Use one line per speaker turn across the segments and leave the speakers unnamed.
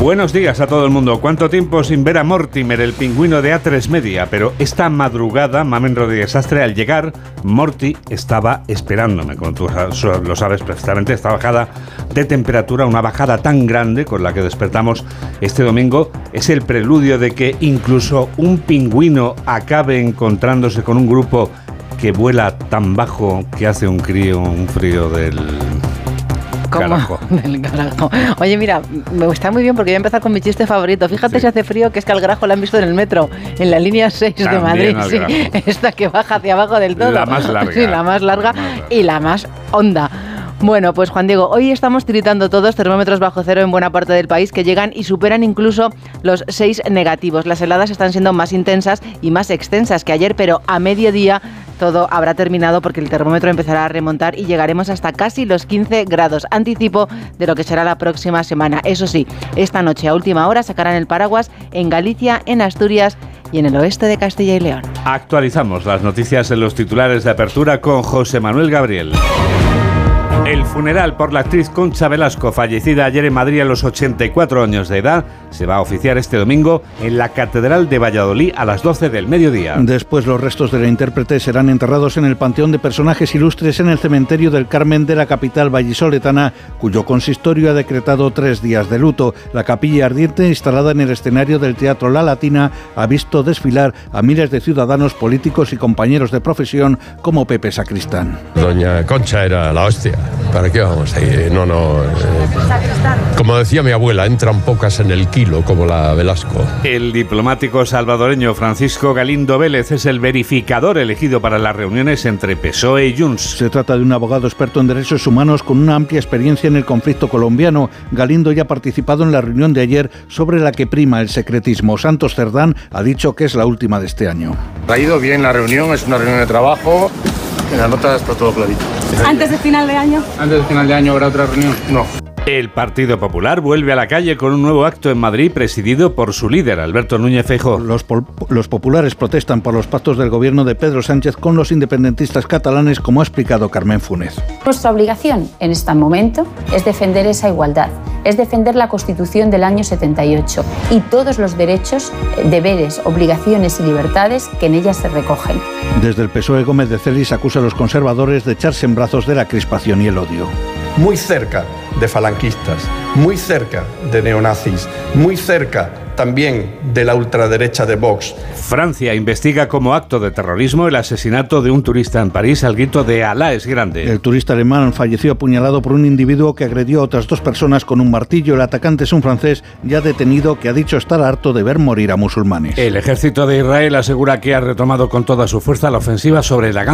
Buenos días a todo el mundo. ¿Cuánto tiempo sin ver a Mortimer, el pingüino de A3 Media? Pero esta madrugada, Mamen Rodríguez Astre, al llegar, Morty estaba esperándome. Como tú lo sabes perfectamente, esta bajada de temperatura, una bajada tan grande con la que despertamos este domingo, es el preludio de que incluso un pingüino acabe encontrándose con un grupo que vuela tan bajo que hace un crío, un frío del Carajo.
Del carajo. Oye, mira, me está muy bien porque voy a empezar con mi chiste favorito. Fíjate si hace frío, que es que al grajo lo han visto en el metro, en la línea 6 de Madrid. Sí, esta que baja hacia abajo del todo.
La más larga.
Sí, la más larga, y la más honda. Bueno, pues Juan Diego, hoy estamos tiritando todos termómetros bajo cero en buena parte del país que llegan y superan incluso los 6 negativos. Las heladas están siendo más intensas y más extensas que ayer, pero a mediodía todo habrá terminado porque el termómetro empezará a remontar y llegaremos hasta casi los 15 grados. Anticipo de lo que será la próxima semana. Eso sí, esta noche a última hora sacarán el paraguas en Galicia, en Asturias y en el oeste de Castilla y León.
Actualizamos las noticias en los titulares de apertura con José Manuel Gabriel. El funeral por la actriz Concha Velasco, fallecida ayer en Madrid a los 84 años de edad, se va a oficiar este domingo en la Catedral de Valladolid a las 12 del mediodía.
Después los restos de la intérprete serán enterrados en el Panteón de Personajes Ilustres en el Cementerio del Carmen de la capital vallisoletana, cuyo consistorio ha decretado tres días de luto. La capilla ardiente, instalada en el escenario del Teatro La Latina, ha visto desfilar a miles de ciudadanos, políticos y compañeros de profesión como Pepe Sacristán.
Doña Concha era la hostia. ¿Para qué vamos ahí? No, no. Eh, como decía mi abuela, entran pocas en el kilo, como la Velasco.
El diplomático salvadoreño Francisco Galindo Vélez es el verificador elegido para las reuniones entre PSOE y Junts.
Se trata de un abogado experto en derechos humanos con una amplia experiencia en el conflicto colombiano. Galindo ya ha participado en la reunión de ayer sobre la que prima el secretismo. Santos Cerdán ha dicho que es la última de este año.
Ha ido bien la reunión, es una reunión de trabajo. En la nota está todo clarito.
¿Antes de final de año?
¿Antes de final de año habrá otra reunión? No.
El Partido Popular vuelve a la calle con un nuevo acto en Madrid presidido por su líder, Alberto Núñez Feijóo.
Los, los, populares protestan por los pactos del gobierno de Pedro Sánchez con los independentistas catalanes, como ha explicado Carmen Funes.
Nuestra obligación en este momento es defender esa igualdad, es defender la Constitución del año 78 y todos los derechos, deberes, obligaciones y libertades que en ella se recogen.
Desde el PSOE Gómez de Celis acusa a los conservadores de echarse en brazos de la crispación y el odio
muy cerca de falanquistas, muy cerca de neonazis, muy cerca también de la ultraderecha de Vox.
Francia investiga como acto de terrorismo el asesinato de un turista en París al grito de Alá es grande.
El turista alemán falleció apuñalado por un individuo que agredió a otras dos personas con un martillo. El atacante es un francés ya detenido que ha dicho estar harto de ver morir a musulmanes.
El ejército de Israel asegura que ha retomado con toda su fuerza la ofensiva sobre la,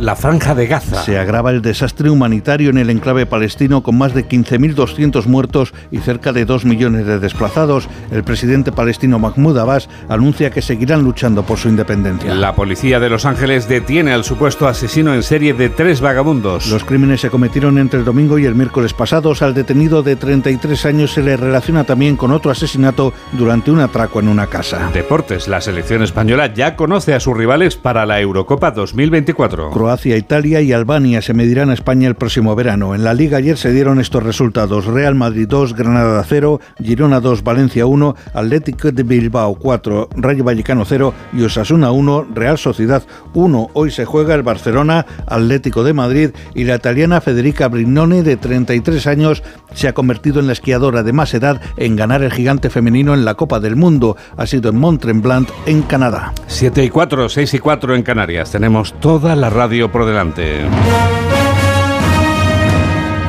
la franja de Gaza.
Se agrava el desastre humanitario en el enclave palestino con más de 15.200 muertos y cerca de 2 millones de desplazados. El presidente palestino Mahmoud Abbas anuncia que seguirán luchando por su independencia.
La policía de Los Ángeles detiene al supuesto asesino en serie de tres vagabundos.
Los crímenes se cometieron entre el domingo y el miércoles pasados. Al detenido de 33 años se le relaciona también con otro asesinato durante un atraco en una casa.
Deportes. La selección española ya conoce a sus rivales para la Eurocopa 2024.
Croacia, Italia y Albania se medirán a España el próximo verano. En la liga ayer se dieron estos resultados. Real Madrid 2, Granada 0, Girona 2, Valencia 1, Atlético de Bilbao 4, Rayo Vallecano 0 y Osasuna 1, Real Sociedad 1. Hoy se juega el Barcelona Atlético de Madrid y la italiana Federica Brignone de 33 años se ha convertido en la esquiadora de más edad en ganar el gigante femenino en la Copa del Mundo. Ha sido en Mont Tremblant, en Canadá.
7 y 4, 6 y 4 en Canarias. Tenemos toda la radio por delante.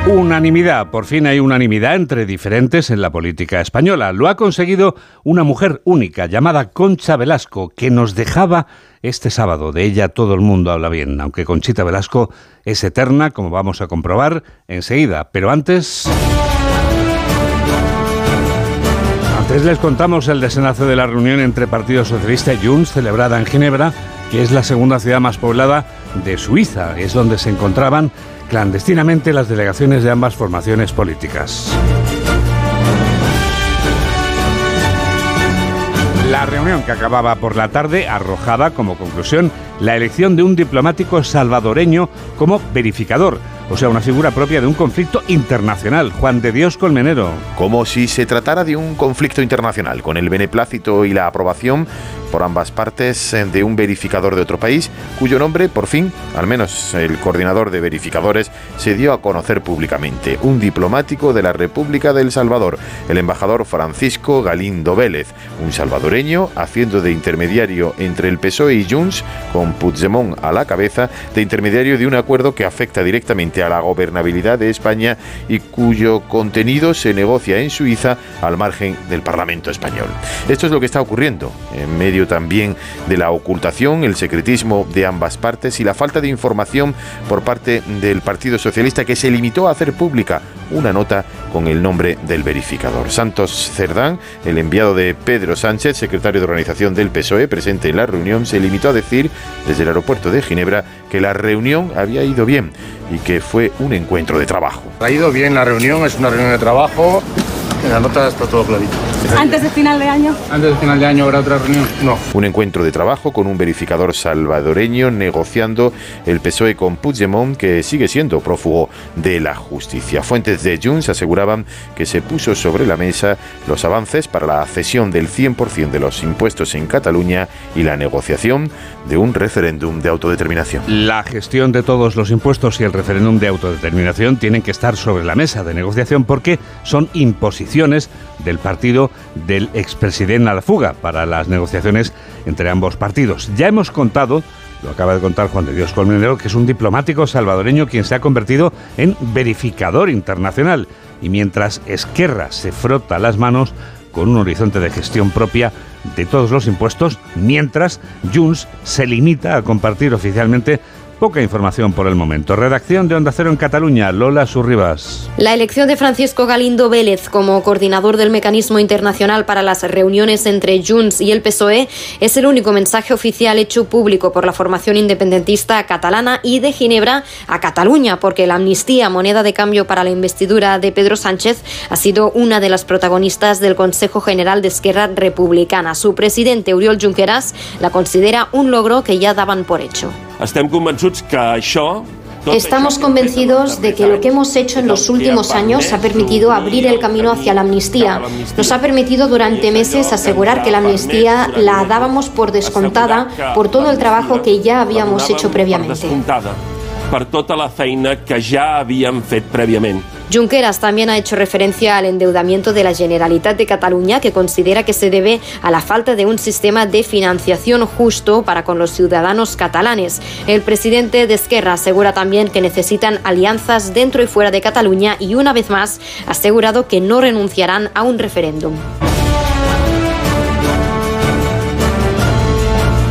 Unanimidad, por fin hay unanimidad entre diferentes en la política española. Lo ha conseguido una mujer única llamada Concha Velasco, que nos dejaba este sábado. De ella todo el mundo habla bien, aunque Conchita Velasco es eterna, como vamos a comprobar enseguida. Pero antes... Antes les contamos el desenlace de la reunión entre Partido Socialista y Junts, celebrada en Ginebra, que es la segunda ciudad más poblada de Suiza. Es donde se encontraban clandestinamente las delegaciones de ambas formaciones políticas. La reunión que acababa por la tarde arrojaba como conclusión la elección de un diplomático salvadoreño como verificador o sea, una figura propia de un conflicto internacional. Juan de Dios Colmenero.
Como si se tratara de un conflicto internacional, con el beneplácito y la aprobación por ambas partes eh, de un verificador de otro país, cuyo nombre, por fin, al menos el coordinador de verificadores, se dio a conocer públicamente, un diplomático de la República del Salvador, el embajador Francisco Galindo Vélez, un salvadoreño haciendo de intermediario entre el PSOE y Junts, con Puigdemont a la cabeza, de intermediario de un acuerdo que afecta directamente a la gobernabilidad de España y cuyo contenido se negocia en Suiza al margen del Parlamento español. Esto es lo que está ocurriendo en medio también de la ocultación, el secretismo de ambas partes y la falta de información por parte del Partido Socialista que se limitó a hacer pública una nota con el nombre del verificador. Santos Cerdán, el enviado de Pedro Sánchez, secretario de organización del PSOE, presente en la reunión, se limitó a decir desde el aeropuerto de Ginebra que la reunión había ido bien y que fue un encuentro de trabajo.
Ha ido bien la reunión, es una reunión de trabajo. En la nota está todo clarito.
¿Antes de final de año?
¿Antes de final de año habrá otra reunión? No.
Un encuentro de trabajo con un verificador salvadoreño negociando el PSOE con Puigdemont, que sigue siendo prófugo de la justicia. Fuentes de Junts aseguraban que se puso sobre la mesa los avances para la cesión del 100% de los impuestos en Cataluña y la negociación de un referéndum de autodeterminación.
La gestión de todos los impuestos y el referéndum de autodeterminación tienen que estar sobre la mesa de negociación porque son del partido del expresidente a la fuga para las negociaciones entre ambos partidos. Ya hemos contado lo acaba de contar Juan de Dios Colmenero, que es un diplomático salvadoreño quien se ha convertido en verificador internacional. Y mientras Esquerra se frota las manos con un horizonte de gestión propia de todos los impuestos, mientras Junts se limita a compartir oficialmente Poca información por el momento. Redacción de Onda Cero en Cataluña, Lola Surribas.
La elección de Francisco Galindo Vélez como coordinador del mecanismo internacional para las reuniones entre Junts y el PSOE es el único mensaje oficial hecho público por la formación independentista catalana y de Ginebra a Cataluña, porque la amnistía, moneda de cambio para la investidura de Pedro Sánchez, ha sido una de las protagonistas del Consejo General de Esquerra Republicana. Su presidente, Oriol Junqueras, la considera un logro que ya daban por hecho.
Estamos convencidos de que lo que hemos hecho en los últimos años ha permitido abrir el camino hacia la amnistía. Nos ha permitido durante meses asegurar que la amnistía la dábamos por descontada por todo el trabajo que ya habíamos hecho previamente.
per tota la feina que ja havíem fet prèviament.
Junqueras también ha hecho referencia al endeudamiento de la Generalitat de Cataluña, que considera que se debe a la falta de un sistema de financiación justo para con los ciudadanos catalanes. El presidente de Esquerra asegura también que necesitan alianzas dentro y fuera de Cataluña y una vez más ha asegurado que no renunciarán a un referéndum.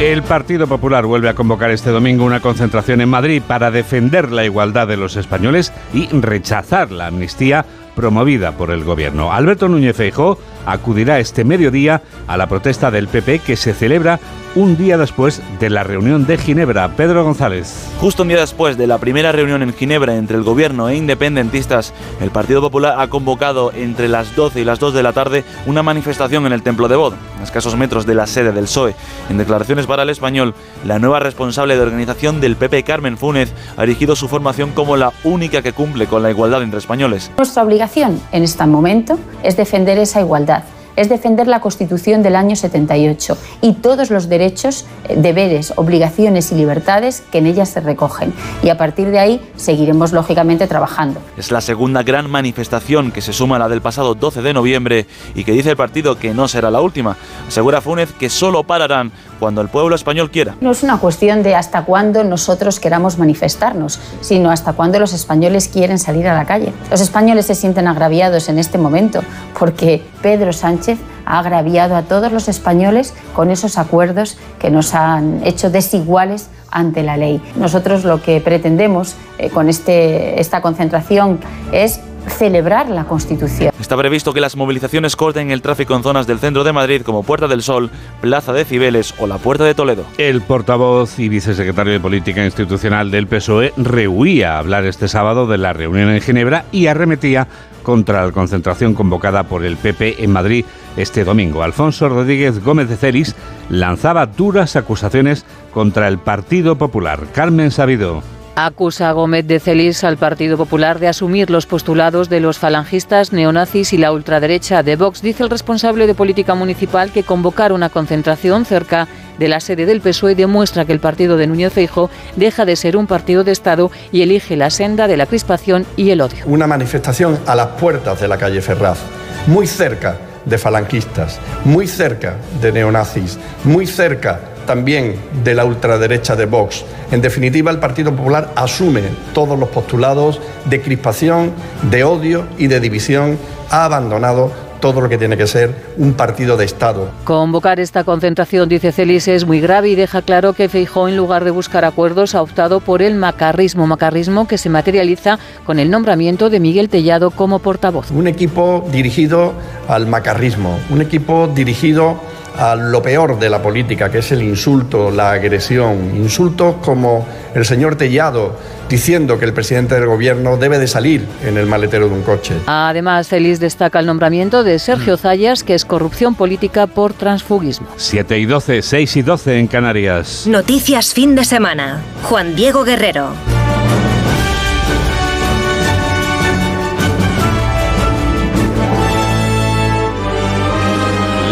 El Partido Popular vuelve a convocar este domingo una concentración en Madrid para defender la igualdad de los españoles y rechazar la amnistía promovida por el gobierno. Alberto Núñez Feijóo acudirá este mediodía a la protesta del PP que se celebra un día después de la reunión de Ginebra. Pedro González.
Justo un día después de la primera reunión en Ginebra entre el gobierno e independentistas, el Partido Popular ha convocado entre las 12 y las 2 de la tarde una manifestación en el Templo de Bod, a escasos metros de la sede del PSOE. En declaraciones para el español, la nueva responsable de organización del PP, Carmen Fúnez, ha erigido su formación como la única que cumple con la igualdad entre españoles.
Nuestra obligación en este momento es defender esa igualdad es defender la Constitución del año 78 y todos los derechos, eh, deberes, obligaciones y libertades que en ella se recogen. Y a partir de ahí seguiremos lógicamente trabajando.
Es la segunda gran manifestación que se suma a la del pasado 12 de noviembre y que dice el partido que no será la última. Asegura Fúnez que solo pararán cuando el pueblo español quiera.
No es una cuestión de hasta cuándo nosotros queramos manifestarnos, sino hasta cuándo los españoles quieren salir a la calle. Los españoles se sienten agraviados en este momento porque Pedro Sánchez ha agraviado a todos los españoles con esos acuerdos que nos han hecho desiguales ante la ley. Nosotros lo que pretendemos eh, con este, esta concentración es celebrar la Constitución.
Está previsto que las movilizaciones corten el tráfico en zonas del centro de Madrid como Puerta del Sol, Plaza de Cibeles o la Puerta de Toledo.
El portavoz y vicesecretario de Política Institucional del PSOE rehuía hablar este sábado de la reunión en Ginebra y arremetía contra la concentración convocada por el PP en Madrid este domingo. Alfonso Rodríguez Gómez de Celis lanzaba duras acusaciones contra el Partido Popular. Carmen Sabido.
Acusa a Gómez de Celis al Partido Popular de asumir los postulados de los falangistas, neonazis y la ultraderecha de Vox. Dice el responsable de política municipal que convocar una concentración cerca de la sede del PSOE demuestra que el partido de Núñez Feijo deja de ser un partido de Estado y elige la senda de la crispación y el odio.
Una manifestación a las puertas de la calle Ferraz, muy cerca de falangistas, muy cerca de neonazis, muy cerca también de la ultraderecha de Vox. En definitiva, el Partido Popular asume todos los postulados de crispación, de odio y de división. Ha abandonado todo lo que tiene que ser un partido de Estado.
Convocar esta concentración, dice Celis, es muy grave y deja claro que Feijó, en lugar de buscar acuerdos, ha optado por el macarrismo, macarrismo que se materializa con el nombramiento de Miguel Tellado como portavoz.
Un equipo dirigido al macarrismo, un equipo dirigido a lo peor de la política, que es el insulto, la agresión. Insultos como el señor Tellado diciendo que el presidente del gobierno debe de salir en el maletero de un coche.
Además, Celis destaca el nombramiento de Sergio Zayas, que es corrupción política por transfugismo.
7 y 12, 6 y 12 en Canarias.
Noticias fin de semana. Juan Diego Guerrero.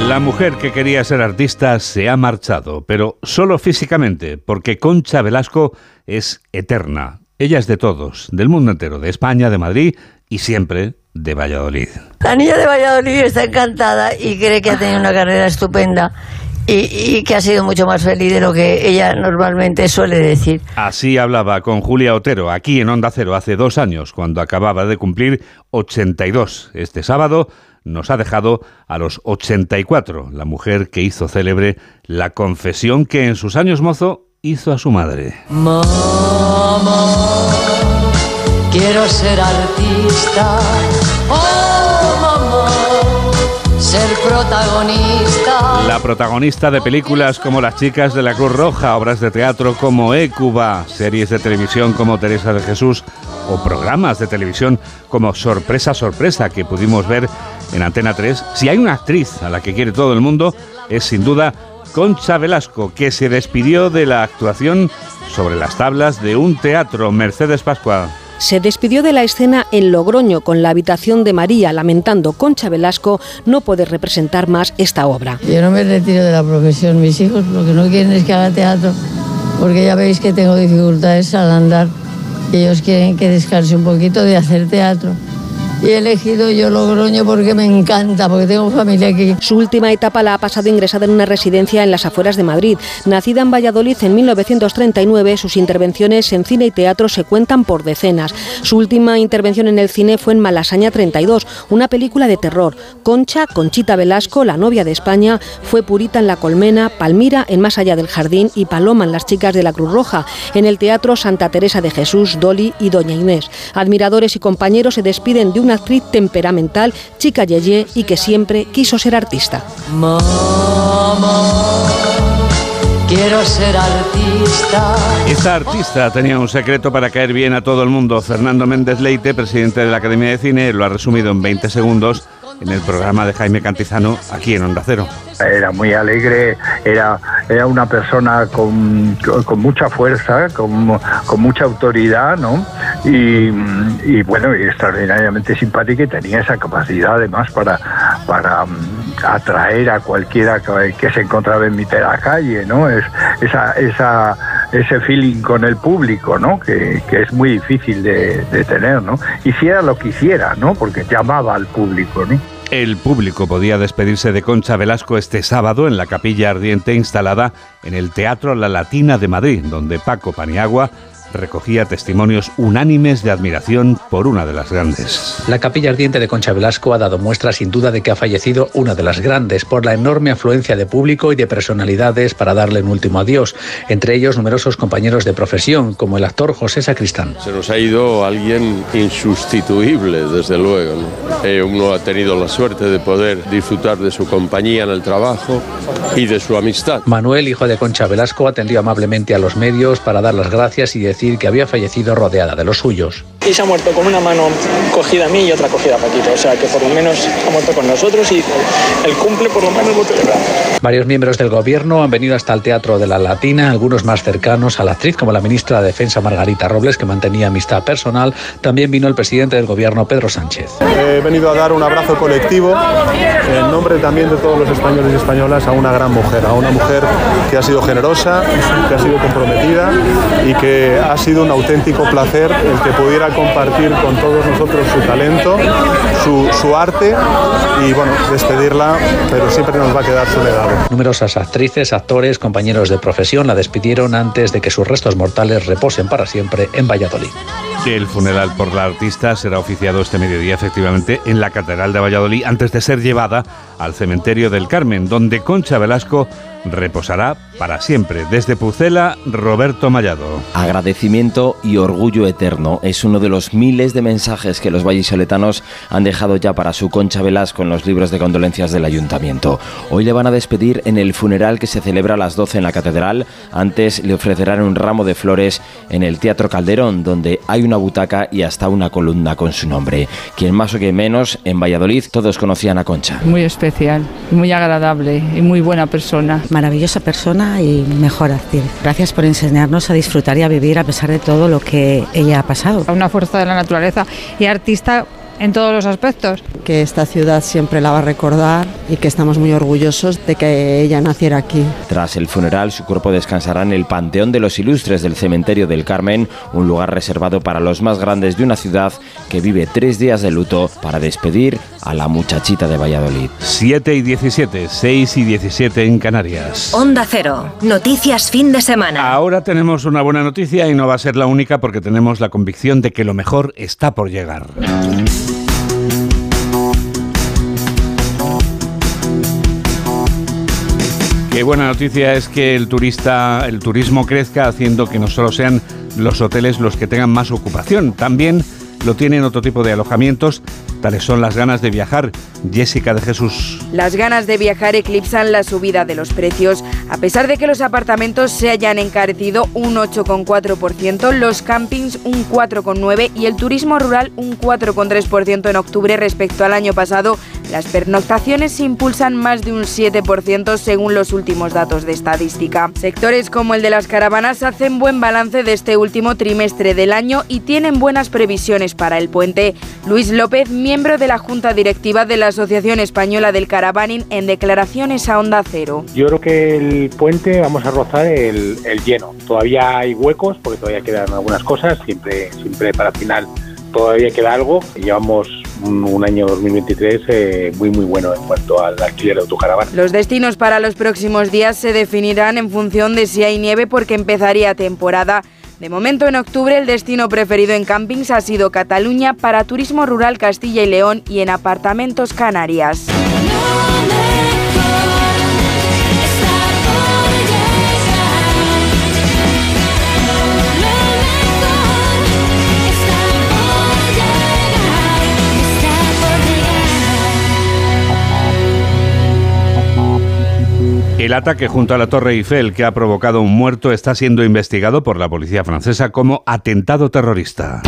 La mujer que quería ser artista se ha marchado, pero solo físicamente, porque Concha Velasco es eterna. Ella es de todos, del mundo entero, de España, de Madrid y siempre de Valladolid.
La niña de Valladolid está encantada y cree que ha tenido una carrera estupenda y, y que ha sido mucho más feliz de lo que ella normalmente suele decir.
Así hablaba con Julia Otero aquí en Onda Cero hace dos años, cuando acababa de cumplir 82. Este sábado nos ha dejado a los 84, la mujer que hizo célebre la confesión que en sus años mozo hizo a su madre.
Mamá, quiero ser artista. Oh, mamá, ser protagonista.
La protagonista de películas como Las chicas de la Cruz Roja, obras de teatro como Écuba, series de televisión como Teresa de Jesús o programas de televisión como Sorpresa Sorpresa que pudimos ver en Antena 3. Si hay una actriz a la que quiere todo el mundo es sin duda Concha Velasco, que se despidió de la actuación sobre las tablas de un teatro Mercedes Pascua.
Se despidió de la escena en Logroño con la habitación de María, lamentando Concha Velasco no poder representar más esta obra.
Yo no me retiro de la profesión, mis hijos lo que no quieren es que haga teatro, porque ya veis que tengo dificultades al andar. Ellos quieren que descanse un poquito de hacer teatro. Y he elegido yo Logroño porque me encanta, porque tengo familia aquí.
Su última etapa la ha pasado ingresada en una residencia en las afueras de Madrid. Nacida en Valladolid en 1939, sus intervenciones en cine y teatro se cuentan por decenas. Su última intervención en el cine fue en Malasaña 32, una película de terror. Concha, Conchita Velasco, la novia de España, fue Purita en La Colmena, Palmira en Más allá del jardín y Paloma en Las chicas de la Cruz Roja. En el teatro Santa Teresa de Jesús, Dolly y Doña Inés. Admiradores y compañeros se despiden de una actriz temperamental, chica yeye y que siempre quiso ser artista.
Quiero ser artista.
Esta artista tenía un secreto para caer bien a todo el mundo. Fernando Méndez Leite, presidente de la Academia de Cine, lo ha resumido en 20 segundos en el programa de Jaime Cantizano aquí en Onda Cero.
Era muy alegre, era, era una persona con, con mucha fuerza, con, con, mucha autoridad, ¿no? Y, bueno, extraordinariamente simpática y tenía esa capacidad además para, para atraer a cualquiera que, se encontraba en mitad de la calle, ¿no? Es, esa, ese feeling con el público, ¿no? Que, que es muy difícil de, de, tener, ¿no? Hiciera lo que hiciera, ¿no? Porque llamaba al público, ¿no?
El público podía despedirse de Concha Velasco este sábado en la capilla ardiente instalada en el Teatro La Latina de Madrid, donde Paco Paniagua recogía testimonios unánimes de admiración por una de las grandes.
La capilla ardiente de Concha Velasco ha dado muestra sin duda de que ha fallecido una de las grandes por la enorme afluencia de público y de personalidades para darle un último adiós, entre ellos numerosos compañeros de profesión como el actor José Sacristán.
Se nos ha ido alguien insustituible, desde luego. Eh, uno ha tenido la suerte de poder disfrutar de su compañía en el trabajo y de su amistad.
Manuel, hijo de Concha Velasco, atendió amablemente a los medios para dar las gracias y decir que había fallecido rodeada de los suyos.
Y se ha muerto con una mano cogida a mí y otra cogida a Paquito, o sea que por lo menos ha muerto con nosotros y el cumple por lo menos lo celebramos.
Varios miembros del gobierno han venido hasta el Teatro de la Latina, algunos más cercanos a la actriz, como la ministra de Defensa Margarita Robles, que mantenía amistad personal. También vino el presidente del gobierno, Pedro Sánchez.
He venido a dar un abrazo colectivo en nombre también de todos los españoles y españolas a una gran mujer, a una mujer que ha sido generosa, que ha sido comprometida y que ha sido un auténtico placer el que pudiera compartir con todos nosotros su talento, su, su arte y bueno, despedirla, pero siempre nos va a quedar su legado.
Numerosas actrices, actores, compañeros de profesión la despidieron antes de que sus restos mortales reposen para siempre en Valladolid.
El funeral por la artista será oficiado este mediodía efectivamente en la Catedral de Valladolid antes de ser llevada al cementerio del Carmen, donde Concha Velasco reposará para siempre. Desde Pucela, Roberto Mallado.
Agradecimiento y orgullo eterno es uno de los miles de mensajes que los vallisoletanos han dejado ya para su Concha Velasco en los libros de condolencias del ayuntamiento. Hoy le van a despedir en el funeral que se celebra a las 12 en la catedral. Antes le ofrecerán un ramo de flores en el Teatro Calderón, donde hay una butaca y hasta una columna con su nombre. Quien más o quien menos, en Valladolid todos conocían a Concha.
Muy especial, muy agradable y muy buena persona.
Maravillosa persona y mejor actriz. Gracias por enseñarnos a disfrutar y a vivir a pesar de todo lo que ella ha pasado.
Una fuerza de la naturaleza y artista en todos los aspectos.
Que esta ciudad siempre la va a recordar y que estamos muy orgullosos de que ella naciera aquí.
Tras el funeral, su cuerpo descansará en el Panteón de los Ilustres del Cementerio del Carmen, un lugar reservado para los más grandes de una ciudad que vive tres días de luto para despedir a la muchachita de Valladolid.
7 y 17, 6 y 17 en Canarias.
Onda Cero, noticias fin de semana.
Ahora tenemos una buena noticia y no va a ser la única porque tenemos la convicción de que lo mejor está por llegar. Qué buena noticia es que el turista, el turismo crezca haciendo que no solo sean los hoteles los que tengan más ocupación, también lo tienen otro tipo de alojamientos, tales son las ganas de viajar. Jessica de Jesús.
Las ganas de viajar eclipsan la subida de los precios. A pesar de que los apartamentos se hayan encarecido un 8,4%, los campings un 4,9% y el turismo rural un 4,3% en octubre respecto al año pasado, las pernoctaciones se impulsan más de un 7% según los últimos datos de estadística. Sectores como el de las caravanas hacen buen balance de este último trimestre del año y tienen buenas previsiones para el puente. Luis López, miembro de la Junta Directiva de la Asociación Española del Caravaning, en declaraciones a Onda Cero.
Yo creo que el puente vamos a rozar el, el lleno. Todavía hay huecos porque todavía quedan algunas cosas, siempre, siempre para final todavía queda algo. Llevamos un, un año 2023 eh, muy muy bueno en cuanto al alquiler de autocaravana.
Los destinos para los próximos días se definirán en función de si hay nieve porque empezaría temporada. De momento en octubre el destino preferido en campings ha sido Cataluña para turismo rural Castilla y León y en apartamentos Canarias.
El ataque junto a la Torre Eiffel que ha provocado un muerto está siendo investigado por la policía francesa como atentado terrorista.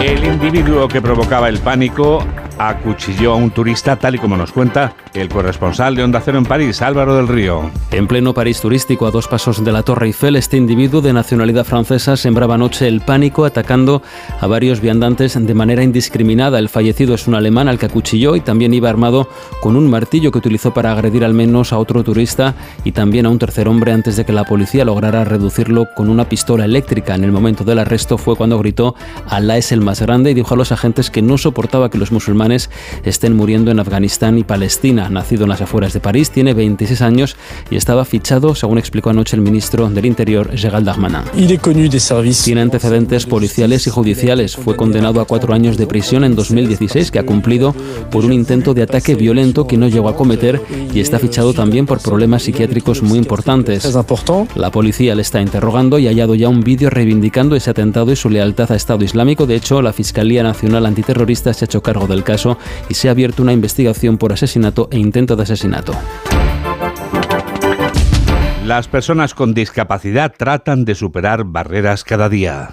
El individuo que provocaba el pánico acuchilló a un turista, tal y como nos cuenta el corresponsal de Onda Cero en París, Álvaro del Río.
En pleno París turístico, a dos pasos de la Torre Eiffel, este individuo de nacionalidad francesa sembraba anoche el pánico atacando a varios viandantes de manera indiscriminada. El fallecido es un alemán al que acuchilló y también iba armado con un martillo que utilizó para agredir al menos a otro turista y también a un tercer hombre antes de que la policía lograra reducirlo con una pistola eléctrica. En el momento del arresto fue cuando gritó Alá es el más grande y dijo a los agentes que no soportaba que los musulmanes estén muriendo en Afganistán y Palestina. Nacido en las afueras de París, tiene 26 años y estaba fichado, según explicó anoche el ministro del Interior, Gérald Darmanin. Tiene antecedentes policiales y judiciales. Fue condenado a cuatro años de prisión en 2016, que ha cumplido por un intento de ataque violento que no llegó a cometer y está fichado también por problemas psiquiátricos muy importantes. La policía le está interrogando y ha hallado ya un vídeo reivindicando ese atentado y su lealtad a Estado Islámico. De hecho, la Fiscalía Nacional Antiterrorista se ha hecho cargo del caso y se ha abierto una investigación por asesinato e intento de asesinato.
Las personas con discapacidad tratan de superar barreras cada día.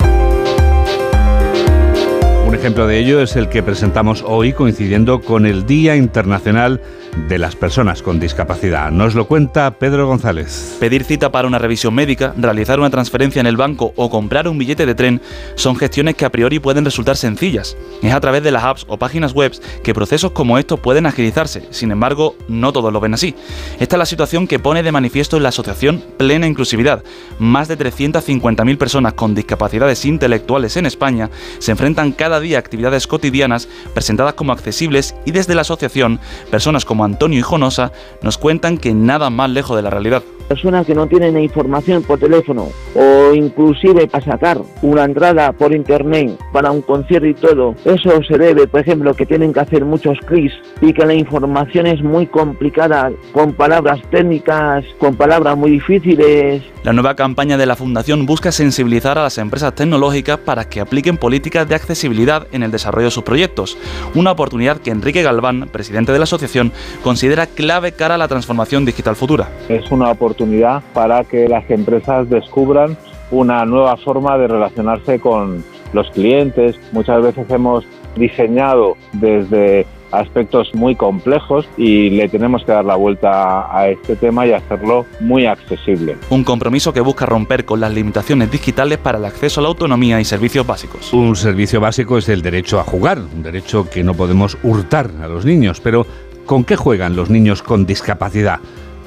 Un ejemplo de ello es el que presentamos hoy coincidiendo con el Día Internacional de las Personas con Discapacidad. Nos lo cuenta Pedro González.
Pedir cita para una revisión médica, realizar una transferencia en el banco o comprar un billete de tren son gestiones que a priori pueden resultar sencillas. Es a través de las apps o páginas web que procesos como estos pueden agilizarse. Sin embargo, no todos lo ven así. Esta es la situación que pone de manifiesto la asociación Plena Inclusividad. Más de 350.000 personas con discapacidades intelectuales en España se enfrentan cada día a actividades cotidianas presentadas como accesibles y desde la asociación, personas como Antonio y Jonosa nos cuentan que nada más lejos de la realidad.
Personas que no tienen información por teléfono o inclusive para sacar una entrada por internet para un concierto y todo, eso se debe, por ejemplo, que tienen que hacer muchos clics y que la información es muy complicada, con palabras técnicas, con palabras muy difíciles.
La nueva campaña de la Fundación busca sensibilizar a las empresas tecnológicas para que apliquen políticas de accesibilidad en el desarrollo de sus proyectos, una oportunidad que Enrique Galván, presidente de la asociación, considera clave cara a la transformación digital futura.
Es una oportunidad para que las empresas descubran una nueva forma de relacionarse con los clientes. Muchas veces hemos diseñado desde aspectos muy complejos y le tenemos que dar la vuelta a este tema y hacerlo muy accesible.
Un compromiso que busca romper con las limitaciones digitales para el acceso a la autonomía y servicios básicos.
Un servicio básico es el derecho a jugar, un derecho que no podemos hurtar a los niños, pero ¿con qué juegan los niños con discapacidad?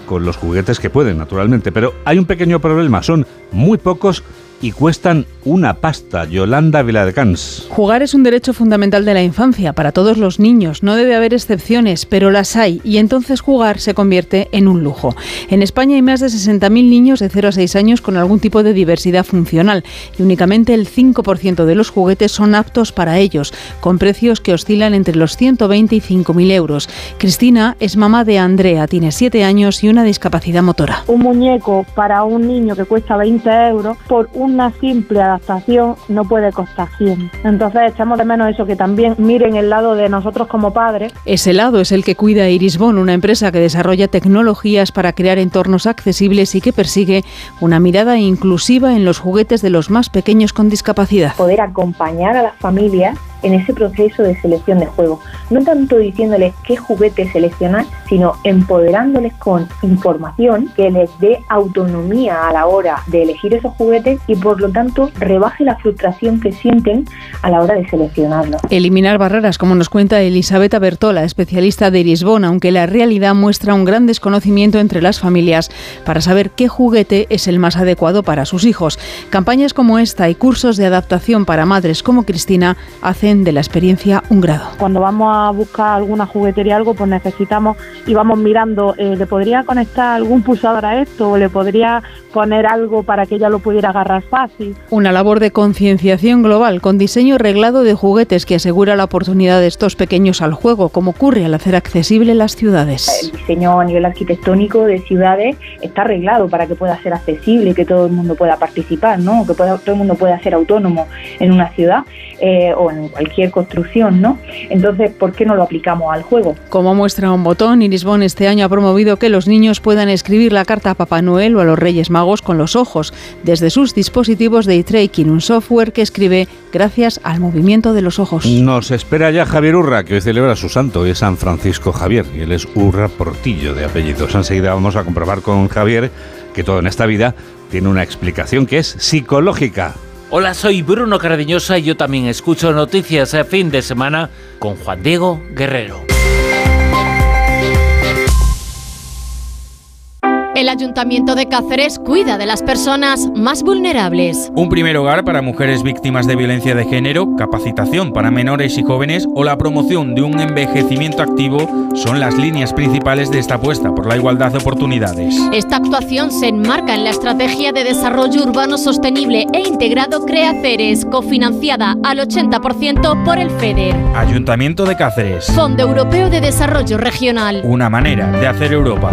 Con los juguetes que pueden, naturalmente, pero hay un pequeño problema, son muy pocos y cuestan una pasta. Yolanda Viladecans.
Jugar es un derecho fundamental de la infancia para todos los niños. No debe haber excepciones, pero las hay y entonces jugar se convierte en un lujo. En España hay más de 60.000 niños de 0 a 6 años con algún tipo de diversidad funcional y únicamente el 5% de los juguetes son aptos para ellos, con precios que oscilan entre los 120 y 5.000 euros. Cristina es mamá de Andrea, tiene 7 años y una discapacidad motora.
Un muñeco para un niño que cuesta 20 euros por una simple adaptación no puede costar 100. Entonces echamos de menos eso, que también miren el lado de nosotros como padres.
Ese lado es el que cuida Irisbon, una empresa que desarrolla tecnologías para crear entornos accesibles y que persigue una mirada inclusiva en los juguetes de los más pequeños con discapacidad.
Poder acompañar a las familias en ese proceso de selección de juego. No tanto diciéndoles qué juguete seleccionar, sino empoderándoles con información que les dé autonomía a la hora de elegir esos juguetes y por lo tanto rebaje la frustración que sienten a la hora de seleccionarlos.
Eliminar barreras, como nos cuenta Elisabetta Bertola, especialista de Irisbon, aunque la realidad muestra un gran desconocimiento entre las familias para saber qué juguete es el más adecuado para sus hijos. Campañas como esta y cursos de adaptación para madres como Cristina hacen de la experiencia un grado.
Cuando vamos a buscar alguna juguetería algo, pues necesitamos y vamos mirando, eh, ¿le podría conectar algún pulsador a esto? ¿O le podría poner algo para que ella lo pudiera agarrar fácil?
Una labor de concienciación global con diseño reglado de juguetes que asegura la oportunidad de estos pequeños al juego, como ocurre al hacer accesible las ciudades.
El diseño a nivel arquitectónico de ciudades está arreglado para que pueda ser accesible y que todo el mundo pueda participar, ¿no? que pueda, todo el mundo pueda ser autónomo en una ciudad eh, o en cualquier construcción, ¿no? Entonces, ¿por qué no lo aplicamos al juego?
Como muestra un botón, Irisbon este año ha promovido que los niños puedan escribir la carta a Papá Noel o a los Reyes Magos con los ojos desde sus dispositivos de e-tracking, un software que escribe gracias al movimiento de los ojos.
Nos espera ya Javier Urra, que hoy celebra su santo, hoy es San Francisco Javier, y él es Urra Portillo de apellidos. Enseguida vamos a comprobar con Javier que todo en esta vida tiene una explicación que es psicológica.
Hola, soy Bruno Cardiñosa y yo también escucho noticias a fin de semana con Juan Diego Guerrero.
El Ayuntamiento de Cáceres cuida de las personas más vulnerables.
Un primer hogar para mujeres víctimas de violencia de género, capacitación para menores y jóvenes o la promoción de un envejecimiento activo son las líneas principales de esta apuesta por la igualdad de oportunidades.
Esta actuación se enmarca en la Estrategia de Desarrollo Urbano Sostenible e Integrado CREACERES, cofinanciada al 80% por el FEDER.
Ayuntamiento de Cáceres.
Fondo Europeo de Desarrollo Regional.
Una manera de hacer Europa.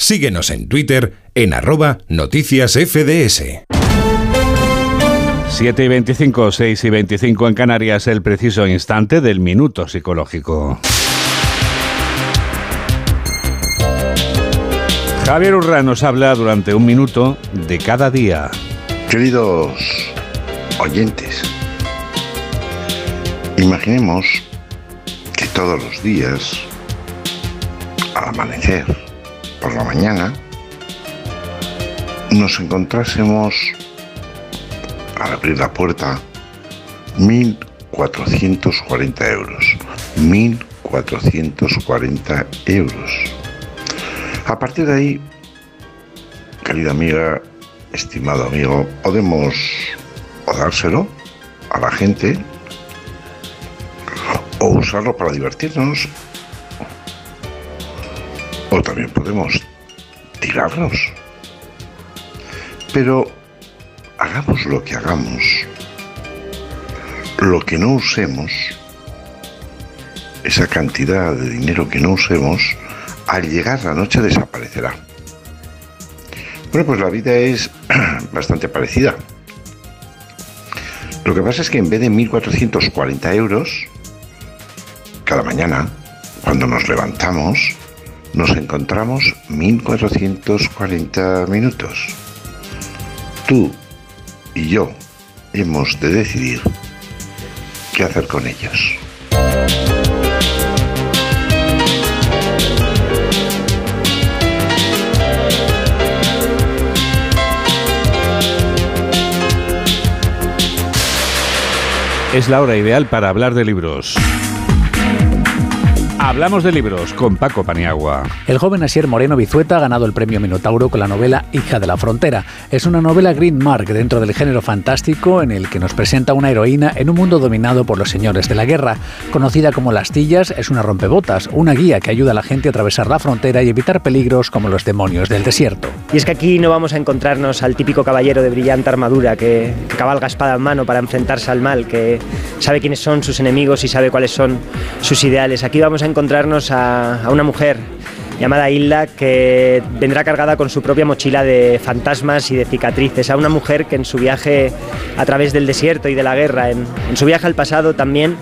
Síguenos en Twitter en arroba noticias FDS.
7 y 25, 6 y 25 en Canarias, el preciso instante del minuto psicológico. Javier Urra nos habla durante un minuto de cada día.
Queridos oyentes, imaginemos que todos los días, al amanecer, por la mañana, nos encontrásemos al abrir la puerta 1.440 euros. 1.440 euros. A partir de ahí, querida amiga, estimado amigo, podemos o dárselo a la gente o usarlo para divertirnos o también podemos tirarnos. Pero hagamos lo que hagamos, lo que no usemos, esa cantidad de dinero que no usemos, al llegar la noche desaparecerá. Bueno, pues la vida es bastante parecida. Lo que pasa es que en vez de 1.440 euros, cada mañana, cuando nos levantamos, nos encontramos 1440 minutos. Tú y yo hemos de decidir qué hacer con ellos.
Es la hora ideal para hablar de libros. Hablamos de libros con Paco Paniagua.
El joven Asier Moreno Bizueta ha ganado el premio Minotauro con la novela Hija de la Frontera. Es una novela Green Mark dentro del género fantástico en el que nos presenta una heroína en un mundo dominado por los señores de la guerra. Conocida como Las Tillas, es una rompebotas, una guía que ayuda a la gente a atravesar la frontera y evitar peligros como los demonios del desierto.
Y es que aquí no vamos a encontrarnos al típico caballero de brillante armadura que, que cabalga espada en mano para enfrentarse al mal, que sabe quiénes son sus enemigos y sabe cuáles son sus ideales. Aquí vamos a encontrarnos a, a una mujer llamada Hilda que vendrá cargada con su propia mochila de fantasmas y de cicatrices, a una mujer que en su viaje a través del desierto y de la guerra, en, en su viaje al pasado también,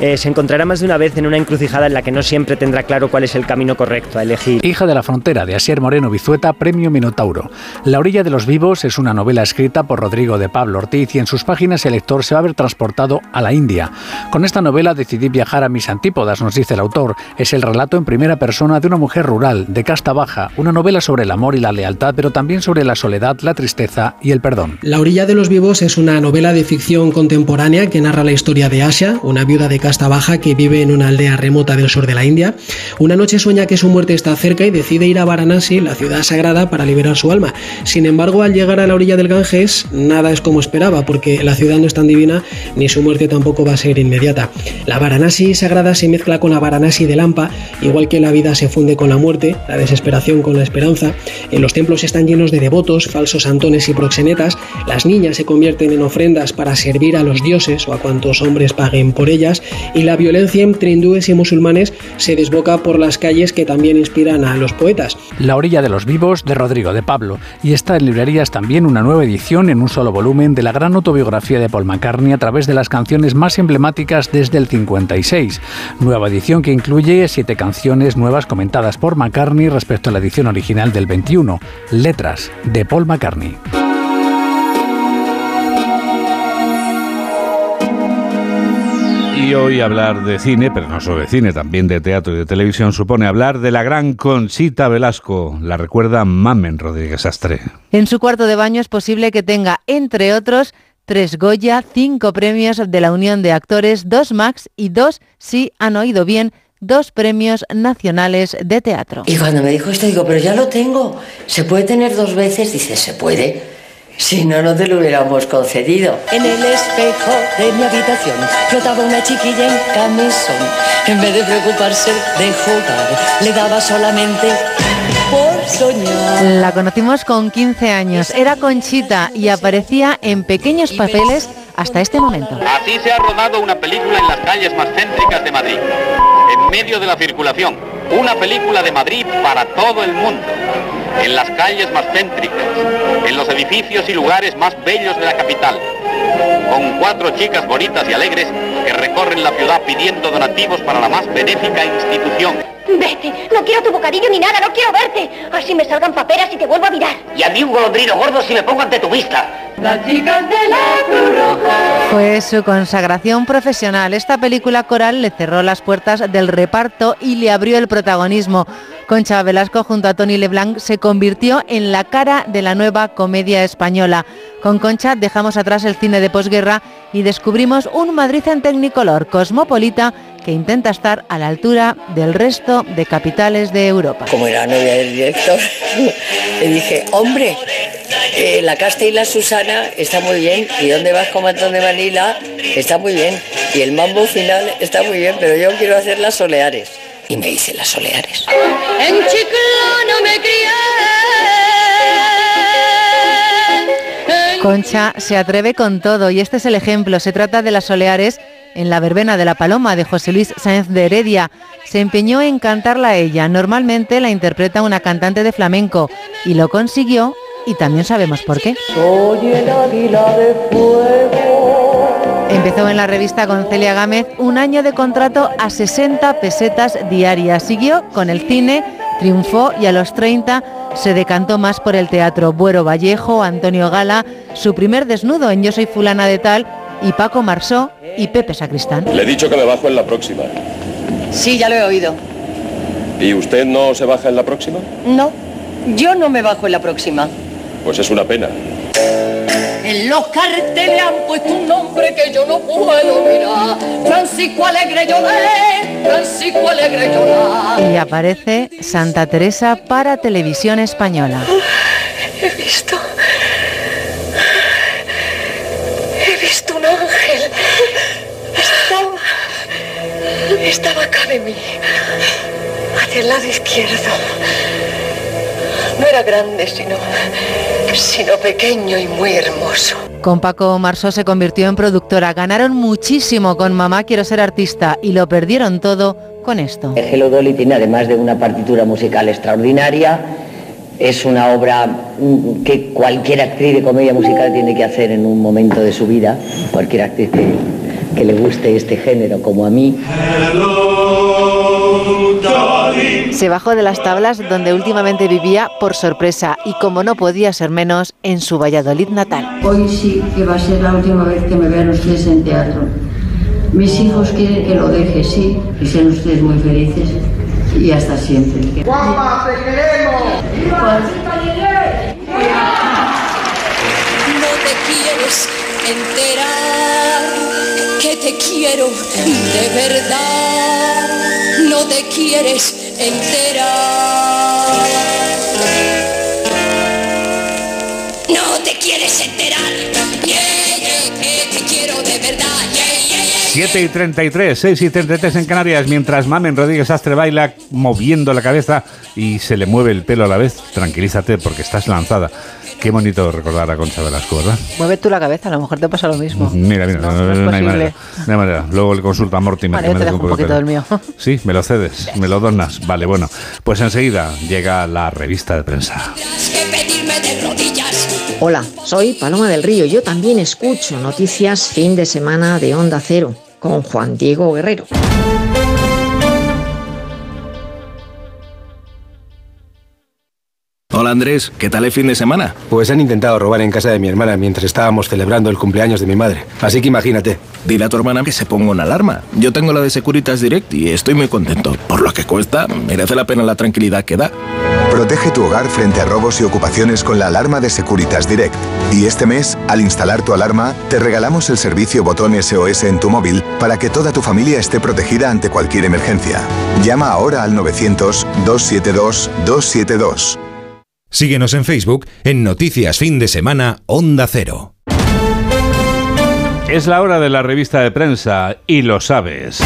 eh, se encontrará más de una vez en una encrucijada en la que no siempre tendrá claro cuál es el camino correcto a elegir.
Hija de la frontera de Asier Moreno Bizueta, Premio Minotauro. La orilla de los vivos es una novela escrita por Rodrigo de Pablo Ortiz y en sus páginas el lector se va a ver transportado a la India. Con esta novela decidí viajar a mis antípodas, nos dice el autor. Es el relato en primera persona de una mujer rural, de casta baja, una novela sobre el amor y la lealtad, pero también sobre la soledad, la tristeza y el perdón.
La orilla de los vivos es una novela de ficción contemporánea que narra la historia de Asha, una viuda de casta baja que vive en una aldea remota del sur de la India. Una noche sueña que su muerte está cerca y decide ir a Varanasi, la ciudad sagrada, para liberar su alma. Sin embargo, al llegar a la orilla del Ganges, nada es como esperaba, porque la ciudad no es tan divina ni su muerte tampoco va a ser inmediata. La Varanasi sagrada se mezcla con la Varanasi de Lampa, igual que la vida se funde con la muerte, la desesperación con la esperanza. En los templos están llenos de devotos, falsos antones y proxenetas. Las niñas se convierten en ofrendas para servir a los dioses o a cuantos hombres paguen por ellas. Y la violencia entre hindúes y musulmanes se desboca por las calles que también inspiran a los poetas.
La orilla de los vivos de Rodrigo de Pablo. Y está en librerías también una nueva edición en un solo volumen de la gran autobiografía de Paul McCartney a través de las canciones más emblemáticas desde el 56. Nueva edición que incluye siete canciones nuevas comentadas por
McCartney respecto a la edición original del 21, Letras de Paul McCartney.
Y hoy hablar de cine, pero no solo de cine, también de teatro y de televisión, supone hablar de la gran Conchita Velasco. La recuerda Mamen Rodríguez Astre.
En su cuarto de baño es posible que tenga, entre otros, tres Goya, cinco premios de la Unión de Actores, dos Max y dos, si han oído bien, dos premios nacionales de teatro.
Y cuando me dijo esto, digo, pero ya lo tengo. ¿Se puede tener dos veces? Dice, se puede. Si no, no te lo hubiéramos concedido. En el espejo de mi habitación flotaba una chiquilla en camisón. En vez de preocuparse de jugar, le daba solamente por soñar.
La conocimos con 15 años. Era Conchita y aparecía en pequeños papeles hasta este momento.
Así se ha rodado una película en las calles más céntricas de Madrid, medio de la circulación. Una película de Madrid para todo el mundo, en las calles más céntricas, en los edificios y lugares más bellos de la capital, con cuatro chicas bonitas y alegres que recorren la ciudad pidiendo donativos para la más benéfica institución.
Vete, no quiero tu bocadillo ni nada, no quiero verte. Así me salgan paperas y te vuelvo a mirar.
Y a mí un golondrino gordo si me pongo ante tu vista.
Las chicas de la Cruz Roja.
Fue su consagración profesional. Esta película coral le cerró las puertas del reparto y le abrió el protagonismo. Concha Velasco junto a Tony Leblanc se convirtió en la cara de la nueva comedia española. Con Concha dejamos atrás el cine de posguerra y descubrimos un Madrid en Technicolor cosmopolita que intenta estar a la altura del resto de capitales de Europa.
Como era novia del director, le dije, hombre, eh, la Casta y la Susana está muy bien, y dónde vas con Antón de Manila está muy bien, y el mambo final está muy bien, pero yo quiero hacer las soleares. Y me hice las soleares.
En Chiclana me crié.
Concha se atreve con todo y este es el ejemplo. Se trata de las Soleares en la verbena de la Paloma de José Luis Sáenz de Heredia. Se empeñó en cantarla ella. Normalmente la interpreta una cantante de flamenco y lo consiguió y también sabemos por qué.
Soy el águila de fuego.
Empezó en la revista con Celia Gámez un año de contrato a 60 pesetas diarias. Siguió con el cine, triunfó y a los 30 se decantó más por el teatro. Buero Vallejo, Antonio Gala, su primer desnudo en Yo soy fulana de tal y Paco Marsó y Pepe Sacristán.
Le he dicho que me bajo en la próxima.
Sí, ya lo he oído.
¿Y usted no se baja en la próxima?
No, yo no me bajo en la próxima.
Pues es una pena.
En los carteles han puesto un nombre que yo no puedo mirar. Francisco Alegre Lloré, Francisco Alegre Lloré.
Y aparece Santa Teresa para televisión española.
He visto. He visto un ángel. Estaba. Estaba acá de mí. Hacia el lado izquierdo. Era grande, sino. sino pequeño y muy hermoso.
Con Paco Marsó se convirtió en productora. Ganaron muchísimo con Mamá Quiero ser artista y lo perdieron todo con esto.
Hello Dolly tiene además de una partitura musical extraordinaria. Es una obra mm, que cualquier actriz de comedia musical tiene que hacer en un momento de su vida. Cualquier actriz que, que le guste este género como a mí.
Se bajó de las tablas donde últimamente vivía por sorpresa y como no podía ser menos en su Valladolid natal.
Hoy sí que va a ser la última vez que me vean ustedes en teatro. Mis hijos quieren que lo deje, sí, y sean ustedes muy felices. Y hasta siempre.
¡Guapa, te queremos!
No te quieres enterar que te quiero de verdad. No te quieres enterar. No te quieres enterar.
7 y 33, 6 y 33 en Canarias, mientras Mamen Rodríguez Astre baila moviendo la cabeza y se le mueve el pelo a la vez. Tranquilízate porque estás lanzada. Qué bonito recordar a Concha Velasco, ¿verdad?
Mueve tú la cabeza, a lo mejor te pasa lo mismo.
Mira, mira, no,
no es
hay
posible.
manera, no hay manera. Luego le consulta a Mortimer.
Vale, yo
me
te
deje
dejo un poquito
pelo.
del mío.
Sí, me lo cedes, me lo donas. Vale, bueno. Pues enseguida llega la revista de prensa.
Hola, soy Paloma del Río. Yo también escucho noticias fin de semana de Onda Cero con Juan Diego Guerrero.
Hola Andrés, ¿qué tal el fin de semana?
Pues han intentado robar en casa de mi hermana mientras estábamos celebrando el cumpleaños de mi madre. Así que imagínate.
Dile a tu hermana que se ponga una alarma. Yo tengo la de Securitas Direct y estoy muy contento. Por lo que cuesta, merece la pena la tranquilidad que da.
Protege tu hogar frente a robos y ocupaciones con la alarma de Securitas Direct. Y este mes, al instalar tu alarma, te regalamos el servicio botón SOS en tu móvil para que toda tu familia esté protegida ante cualquier emergencia. Llama ahora al 900-272-272.
Síguenos en Facebook en Noticias Fin de Semana Onda Cero.
Es la hora de la revista de prensa y lo sabes.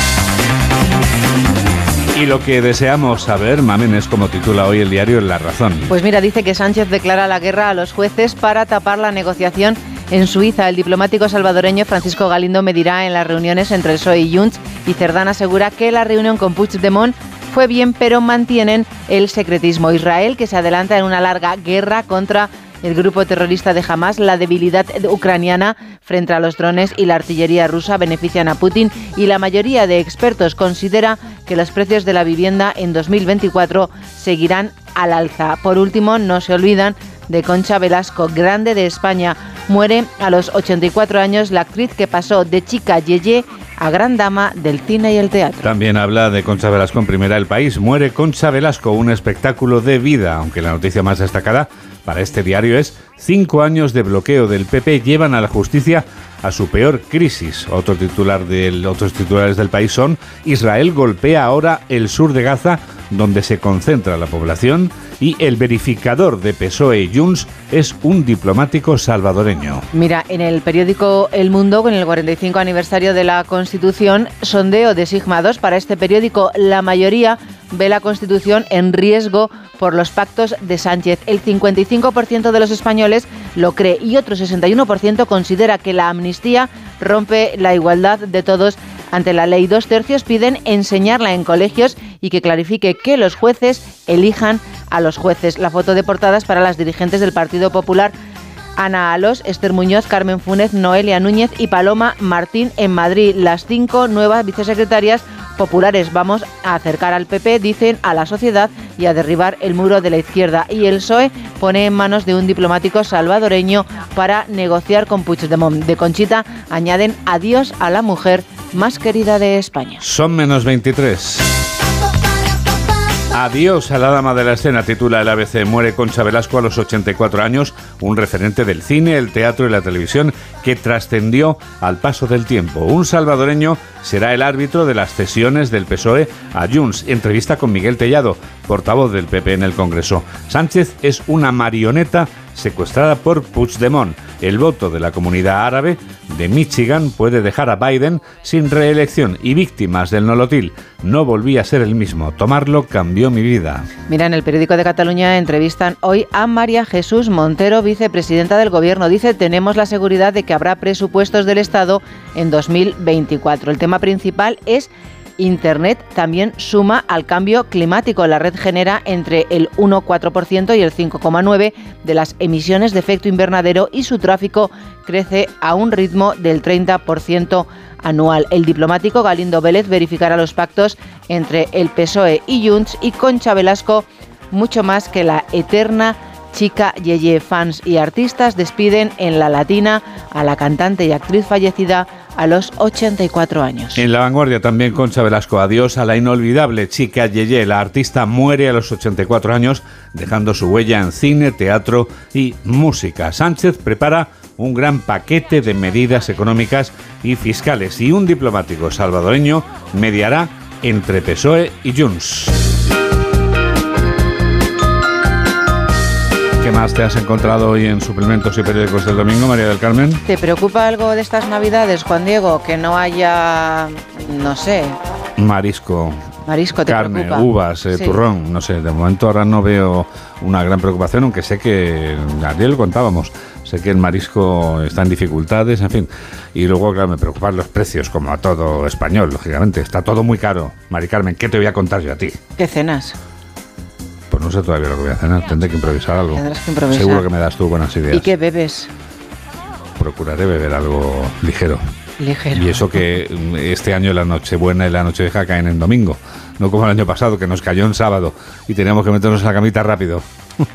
Y lo que deseamos saber, Mamen, es como titula hoy el diario La Razón.
Pues mira, dice que Sánchez declara la guerra a los jueces para tapar la negociación en Suiza. El diplomático salvadoreño Francisco Galindo medirá en las reuniones entre el PSOE y Junts y Cerdán asegura que la reunión con Puigdemont fue bien, pero mantienen el secretismo. Israel, que se adelanta en una larga guerra contra el grupo terrorista de Hamas, la debilidad ucraniana frente a los drones y la artillería rusa benefician a Putin y la mayoría de expertos considera que los precios de la vivienda en 2024 seguirán al alza. Por último, no se olvidan de Concha Velasco, grande de España. Muere a los 84 años la actriz que pasó de chica Yeye a gran dama del cine y el teatro.
También habla de Concha Velasco en Primera El País. Muere Concha Velasco, un espectáculo de vida, aunque la noticia más destacada para este diario es cinco años de bloqueo del PP llevan a la justicia a su peor crisis. Otro titular del, otros titulares del país son Israel golpea ahora el sur de Gaza, donde se concentra la población, y el verificador de PSOE y es un diplomático salvadoreño.
Mira, en el periódico El Mundo, con el 45 aniversario de la Constitución, sondeo de Sigma 2 para este periódico, la mayoría ve la Constitución en riesgo por los pactos de Sánchez. El 55% de los españoles lo cree y otro 61% considera que la amnistía rompe la igualdad de todos ante la ley. Dos tercios piden enseñarla en colegios y que clarifique que los jueces elijan a los jueces. La foto de portadas para las dirigentes del Partido Popular Ana Alos, Esther Muñoz, Carmen Funes, Noelia Núñez y Paloma Martín en Madrid. Las cinco nuevas vicesecretarias populares. Vamos a acercar al PP, dicen, a la sociedad y a derribar el muro de la izquierda. Y el PSOE pone en manos de un diplomático salvadoreño para negociar con Puigdemont. De Conchita añaden adiós a la mujer más querida de España.
Son menos 23. Adiós a la dama de la escena, titula el ABC. Muere Concha Velasco a los 84 años, un referente del cine, el teatro y la televisión que trascendió al paso del tiempo. Un salvadoreño será el árbitro de las cesiones del PSOE a Junts. Entrevista con Miguel Tellado, portavoz del PP en el Congreso. Sánchez es una marioneta secuestrada por Puigdemont. El voto de la comunidad árabe de Michigan puede dejar a Biden sin reelección y víctimas del nolotil. No volví a ser el mismo. Tomarlo cambió mi vida.
Mira, en el periódico de Cataluña entrevistan hoy a María Jesús Montero, vicepresidenta del Gobierno. Dice, tenemos la seguridad de que habrá presupuestos del Estado en 2024. El tema principal es Internet también suma al cambio climático. La red genera entre el 1,4% y el 5,9% de las emisiones de efecto invernadero y su tráfico crece a un ritmo del 30% anual. El diplomático Galindo Vélez verificará los pactos entre el PSOE y Junts y Concha Velasco mucho más que la eterna chica Yeye. Fans y artistas despiden en La Latina a la cantante y actriz fallecida a los 84 años.
En la vanguardia también Concha Velasco, adiós a la inolvidable chica Yeye. La artista muere a los 84 años, dejando su huella en cine, teatro y música. Sánchez prepara un gran paquete de medidas económicas y fiscales y un diplomático salvadoreño mediará entre PSOE y Junts. ¿Qué más te has encontrado hoy en suplementos y periódicos del domingo, María del Carmen?
¿Te preocupa algo de estas navidades, Juan Diego? Que no haya, no sé,
Marisco.
Marisco, ¿te
Carne,
preocupa?
uvas, eh,
Sí.
turrón, no sé, de momento ahora no veo una gran preocupación, aunque sé que, ayer lo contábamos, sé que el marisco está en dificultades, en fin. Y luego, claro, me preocupan los precios, como a todo español, lógicamente. Está todo muy caro. Mari Carmen, ¿qué te voy a contar yo a ti?
¿Qué cenas?
Pues no sé todavía lo que voy a cenar, tendré que improvisar algo.
Tendrás que improvisar.
Seguro que me das tú buenas ideas.
¿Y qué bebes?
Procuraré beber algo ligero.
Ligero.
Y eso que mm, este año la Nochebuena y la Nochevieja caen en domingo. No como el año pasado, que nos cayó en sábado y teníamos que meternos en la camita rápido.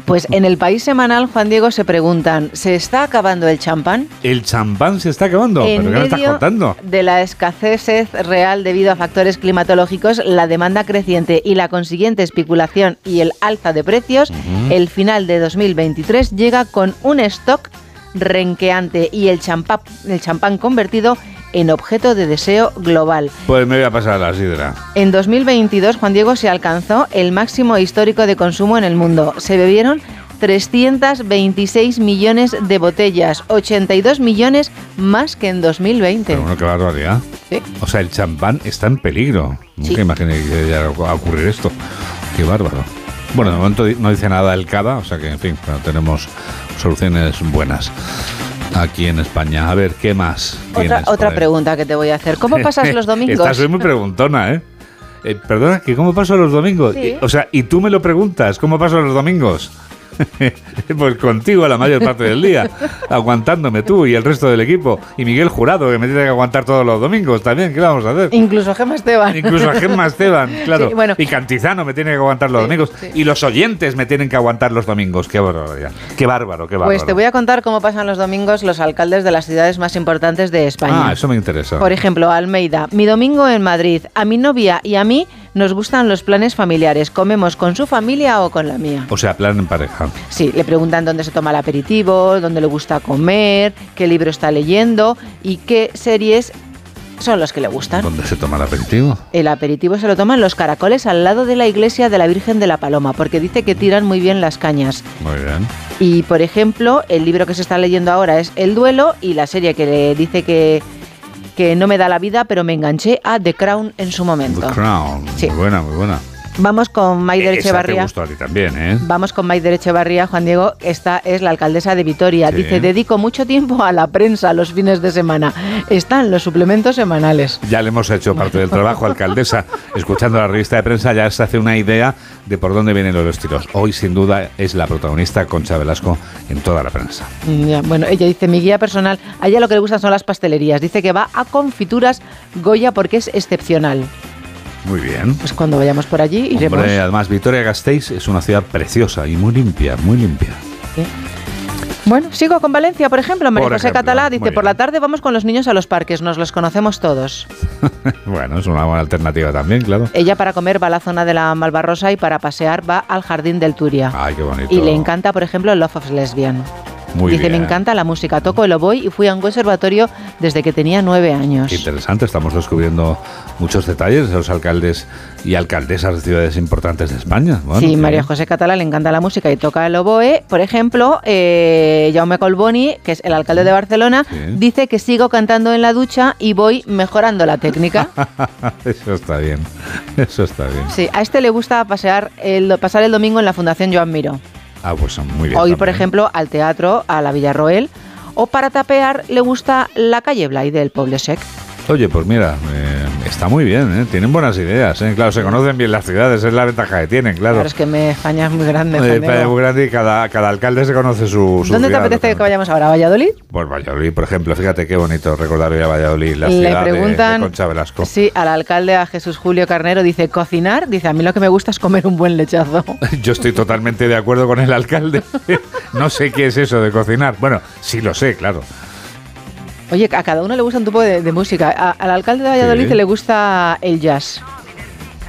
Pues en el país semanal, Juan Diego, se preguntan, ¿se está acabando el champán?
¿El champán se está acabando?
En
¿Pero qué me estás contando?
de la escasez real debido a factores climatológicos, la demanda creciente y la consiguiente especulación y el alza de precios, el final de 2023 llega con un stock renqueante y el champán, el champán convertido en objeto de deseo global.
Pues me voy a pasar a la sidra.
En 2022, Juan Diego se alcanzó el máximo histórico de consumo en el mundo. Se bebieron 326 millones de botellas, 82 millones más que en 2020.
Pero bueno, qué barbaridad.
Sí.
O sea, el champán está en peligro.
Sí.
Nunca imaginé que llegara a ocurrir esto. Qué bárbaro. Bueno, de momento no dice nada el cava, o sea que, en fin, tenemos soluciones buenas aquí en España. A ver, ¿qué más?
Otra, otra pregunta que te voy a hacer. ¿Cómo pasas los domingos?
Estás soy muy preguntona, ¿eh? Eh, Perdona, ¿que cómo paso los domingos?
Sí.
Eh, O sea, y tú me lo preguntas, ¿cómo paso los domingos? pues contigo la mayor parte del día, aguantándome tú y el resto del equipo. Y Miguel Jurado, que me tiene que aguantar todos los domingos también, ¿qué vamos a hacer?
Incluso Gemma Esteban.
Incluso a Gemma Esteban, claro.
Sí, bueno.
Y Cantizano me tiene que aguantar los domingos. Y los oyentes me tienen que aguantar los domingos. Qué barbaridad. Qué bárbaro, qué bárbaro.
Pues te voy a contar cómo pasan los domingos los alcaldes de las ciudades más importantes de España.
Ah, eso me interesa.
Por ejemplo, Almeida, mi domingo en Madrid. A mi novia y a mí nos gustan los planes familiares. ¿Comemos con su familia o con la mía?
O sea, plan en pareja.
Sí, le preguntan dónde se toma el aperitivo, dónde le gusta comer, qué libro está leyendo y qué series son los que le gustan.
¿Dónde se toma el aperitivo?
El aperitivo se lo toman los caracoles al lado de la iglesia de la Virgen de la Paloma, porque dice que tiran muy bien las cañas.
Muy bien.
Y, por ejemplo, el libro que se está leyendo ahora es El Duelo y la serie que le dice que, que no me da la vida, pero me enganché a The Crown en su momento.
The Crown.
Sí.
Muy buena, muy buena.
Vamos con Maider
Esa te
Echevarría.
gustó a ti también, ¿eh?
Vamos con Maider Echevarría, Juan Diego. Esta es la alcaldesa de Vitoria.
Sí.
Dice, dedico mucho tiempo a la prensa los fines de semana. Están los suplementos semanales.
Ya le hemos hecho parte del trabajo, alcaldesa. Escuchando la revista de prensa ya se hace una idea de por dónde vienen los tiros. Hoy, sin duda, es la protagonista Concha Velasco en toda la prensa.
Mm, ya, bueno, ella dice, mi guía personal, a ella lo que le gustan son las pastelerías. Dice que va a confituras Goya porque es excepcional.
Muy bien.
Pues cuando vayamos por allí iremos.
Hombre, además, Vitoria-Gasteiz es una ciudad preciosa y muy limpia, muy limpia.
Bueno, sigo con Valencia, por ejemplo. María José
ejemplo,
Catalá dice, por la tarde vamos con los niños a los parques, nos los conocemos todos.
bueno, es una buena alternativa también, claro.
Ella para comer va a la zona de la Malvarrosa y para pasear va al Jardín del Turia.
Ay, qué bonito.
Y le encanta, por ejemplo, el Love of Lesbian.
Muy
Dice,
bien.
me encanta la música, toco el oboe y fui a un conservatorio desde que tenía nueve años.
Qué interesante, estamos descubriendo muchos detalles de los alcaldes y alcaldesas de ciudades importantes de España. Bueno,
sí, María
bien.
José Catalá le encanta la música y toca el oboe. Por ejemplo, eh, Jaume Colboni, que es el alcalde de Barcelona, dice que sigo cantando en la ducha y voy mejorando la técnica.
Eso está bien, eso está bien.
Sí, a este le gusta pasear el, pasar el domingo en la Fundación Joan Miró.
Ah, pues muy bien.
O ir, por ejemplo, al teatro, a la Villarroel. O para tapear le gusta la calle Blay del Poble Sec.
Oye, pues mira, eh, está muy bien, ¿eh? tienen buenas ideas. ¿eh? Claro, se conocen bien las ciudades, es la ventaja que tienen, claro.
Claro, es que me, España es muy grande.
Eh, España es muy grande y cada, cada alcalde se conoce su, su
¿Dónde te apetece que vayamos ahora? ¿A ¿Valladolid?
Pues Valladolid, por ejemplo, fíjate qué bonito recordar hoy a Valladolid, la
Le
ciudad de-
preguntan-
de, Concha Velasco.
Sí, al alcalde, a Jesús Julio Carnero, dice, cocinar, dice, a mí lo que me gusta es comer un buen lechazo.
Yo estoy totalmente de acuerdo con el alcalde. no sé qué es eso de cocinar. Bueno, sí lo sé, claro.
Oye, a cada uno le gusta un tipo de, de música. A- al alcalde de Valladolid
Sí.
le gusta el jazz.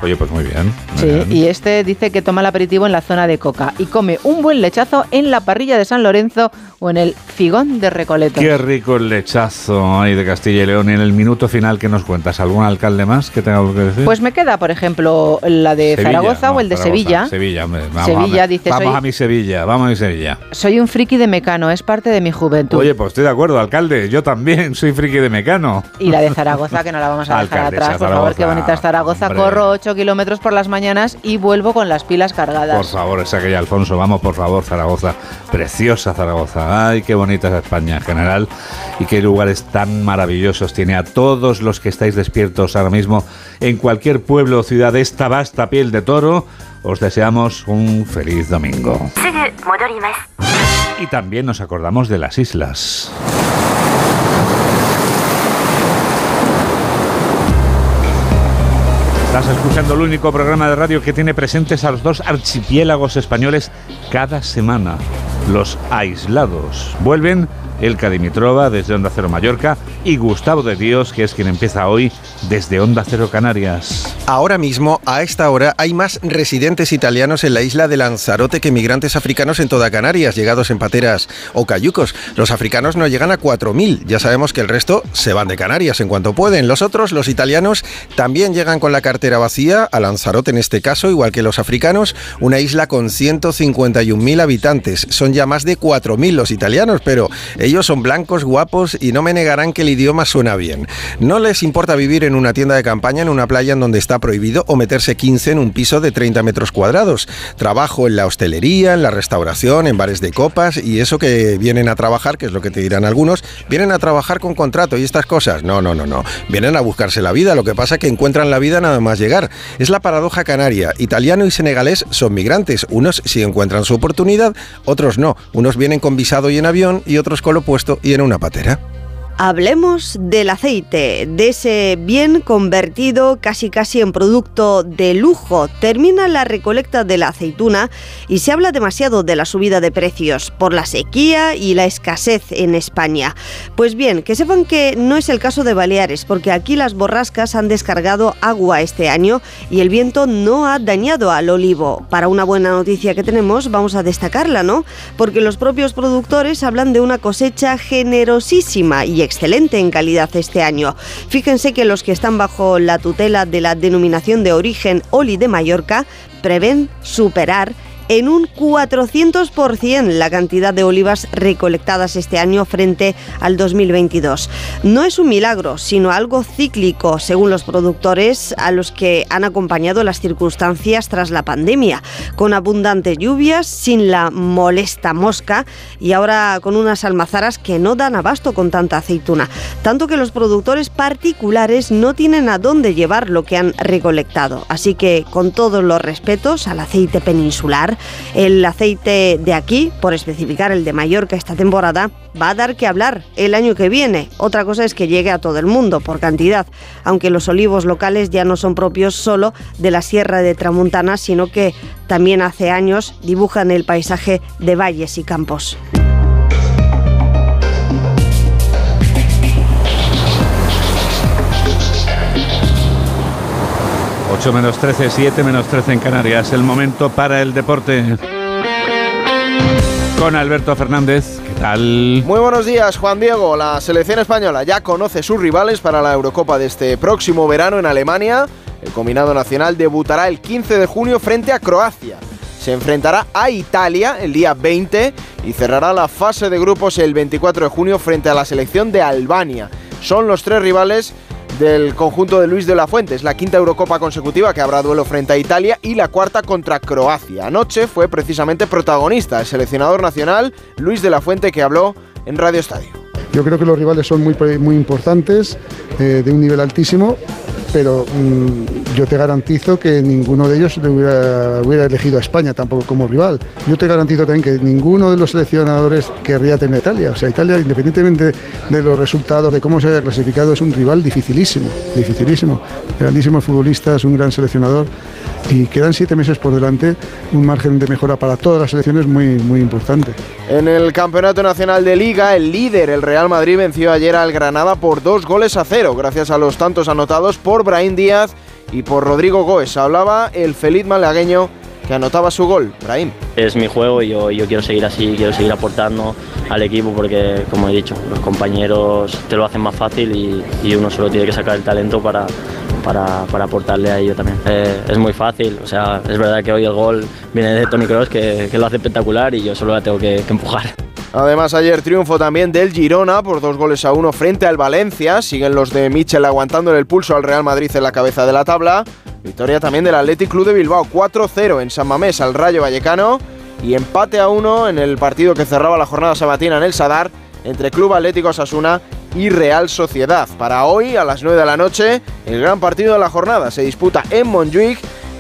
Oye, pues muy bien. muy
Sí,
bien.
y este dice que toma el aperitivo en la zona de Coca y come un buen lechazo en la parrilla de San Lorenzo o en el figón de Recoleto.
Qué rico el lechazo ahí de Castilla y León. Y en el minuto final que nos cuentas, ¿algún alcalde más que tenga algo que decir?
Pues me queda, por ejemplo, la de
Sevilla,
Zaragoza
no,
o el de
Zaragoza,
Sevilla.
Sevilla, hombre, vamos,
Sevilla,
a,
dice,
vamos
soy-
a mi Sevilla, vamos a mi Sevilla.
Soy un friki de Mecano, es parte de mi juventud.
Oye, pues estoy de acuerdo, alcalde. Yo también soy friki de mecano.
Y la de Zaragoza, que no la vamos a dejar
Alcaldesa
atrás, por favor, qué bonita es Zaragoza.
hombre.
Corro 8 kilómetros por las mañanas y vuelvo con las pilas cargadas.
Por favor, esa que ya, Alfonso, vamos, por favor, Zaragoza. Preciosa Zaragoza. Ay, qué bonita es España en general y qué lugares tan maravillosos tiene a todos los que estáis despiertos ahora mismo en cualquier pueblo o ciudad de esta vasta piel de toro. Os deseamos un feliz domingo. Y también nos acordamos de las islas. Estás escuchando el único programa de radio que tiene presentes a los dos archipiélagos españoles cada semana, los aislados. Vuelven Elka Dimitrova desde Onda Cero Mallorca y Gustavo de Dios, que es quien empieza hoy desde Onda Cero Canarias.
Ahora mismo, a esta hora, hay más residentes italianos en la isla de Lanzarote que migrantes africanos en toda Canarias, llegados en pateras o cayucos. Los africanos no llegan a 4.000. Ya sabemos que el resto se van de Canarias en cuanto pueden. Los otros, los italianos, también llegan con la cartera vacía, a Lanzarote en este caso, igual que los africanos, una isla con 151.000 habitantes. Son ya más de 4.000 los italianos, pero ellos son blancos, guapos y no me negarán que el idioma suena bien. No les importa vivir en una tienda de campaña en una playa en donde está prohibido o meterse 15 en un piso de 30 metros cuadrados. Trabajo en la hostelería, en la restauración, en bares de copas y eso que vienen a trabajar, que es lo que te dirán algunos, vienen a trabajar con contrato y estas cosas. No, no, no, no. Vienen a buscarse la vida. Lo que pasa es que encuentran la vida nada más llegar. Es la paradoja canaria. Italiano y senegalés son migrantes. Unos sí encuentran su oportunidad, otros no. Unos vienen con visado y en avión y otros con puesto y en una patera.
Hablemos del aceite, de ese bien convertido casi casi en producto de lujo. Termina la recolecta de la aceituna y se habla demasiado de la subida de precios por la sequía y la escasez en España. Pues bien, que sepan que no es el caso de Baleares, porque aquí las borrascas han descargado agua este año y el viento no ha dañado al olivo. Para una buena noticia que tenemos, vamos a destacarla, ¿no? Porque los propios productores hablan de una cosecha generosísima y excelente en calidad este año. Fíjense que los que están bajo la tutela de la denominación de origen Oli de Mallorca prevén superar en un 400% la cantidad de olivas recolectadas este año frente al 2022. No es un milagro, sino algo cíclico, según los productores a los que han acompañado las circunstancias tras la pandemia, con abundantes lluvias, sin la molesta mosca y ahora con unas almazaras que no dan abasto con tanta aceituna, tanto que los productores particulares no tienen a dónde llevar lo que han recolectado. Así que, con todos los respetos al aceite peninsular, el aceite de aquí, por especificar el de Mallorca esta temporada, va a dar que hablar el año que viene. Otra cosa es que llegue a todo el mundo por cantidad, aunque los olivos locales ya no son propios solo de la Sierra de Tramuntana, sino que también hace años dibujan el paisaje de valles y campos.
8 menos 13, 7 menos 13 en Canarias. El momento para el deporte. Con Alberto Fernández, ¿qué tal?
Muy buenos días, Juan Diego. La selección española ya conoce sus rivales para la Eurocopa de este próximo verano en Alemania. El combinado nacional debutará el 15 de junio frente a Croacia. Se enfrentará a Italia el día 20 y cerrará la fase de grupos el 24 de junio frente a la selección de Albania. Son los tres rivales del conjunto de Luis de la Fuente. Es la quinta Eurocopa consecutiva que habrá duelo frente a Italia y la cuarta contra Croacia. Anoche fue precisamente protagonista el seleccionador nacional Luis de la Fuente que habló en Radio Estadio.
Yo creo que los rivales son muy, muy importantes, eh, de un nivel altísimo, pero mm, yo te garantizo que ninguno de ellos hubiera, elegido a España tampoco como rival. Yo te garantizo también que ninguno de los seleccionadores querría tener a Italia. O sea, Italia, independientemente de los resultados, de cómo se haya clasificado, es un rival dificilísimo, dificilísimo. Grandísimos futbolistas, un gran seleccionador y quedan siete meses por delante, un margen de mejora para todas las selecciones muy, muy importante.
En el Campeonato Nacional de Liga, el líder, el Real Madrid, venció ayer al Granada por dos goles a cero, gracias a los tantos anotados por Brahim Díaz y por Rodrigo Goes. Hablaba el feliz malagueño que anotaba su gol, Brahim.
Es mi juego y yo, yo quiero seguir así, quiero seguir aportando al equipo porque, como he dicho, los compañeros te lo hacen más fácil y, y uno solo tiene que sacar el talento para, para, para aportarle a ello también. Eh, es muy fácil, o sea, es verdad que hoy el gol viene de Tony Kroos, que, que, lo hace espectacular y yo solo la tengo que empujar.
Además, ayer triunfo también del Girona por dos goles a uno frente al Valencia. Siguen los de Michel aguantándole el pulso al Real Madrid en la cabeza de la tabla. Victoria también del Athletic Club de Bilbao, 4-0 en San Mamés al Rayo Vallecano. Y empate a uno en el partido que cerraba la jornada sabatina en el Sadar entre Club Atlético Sasuna y Real Sociedad. Para hoy, a las 9 de la noche, el gran partido de la jornada se disputa en Montjuic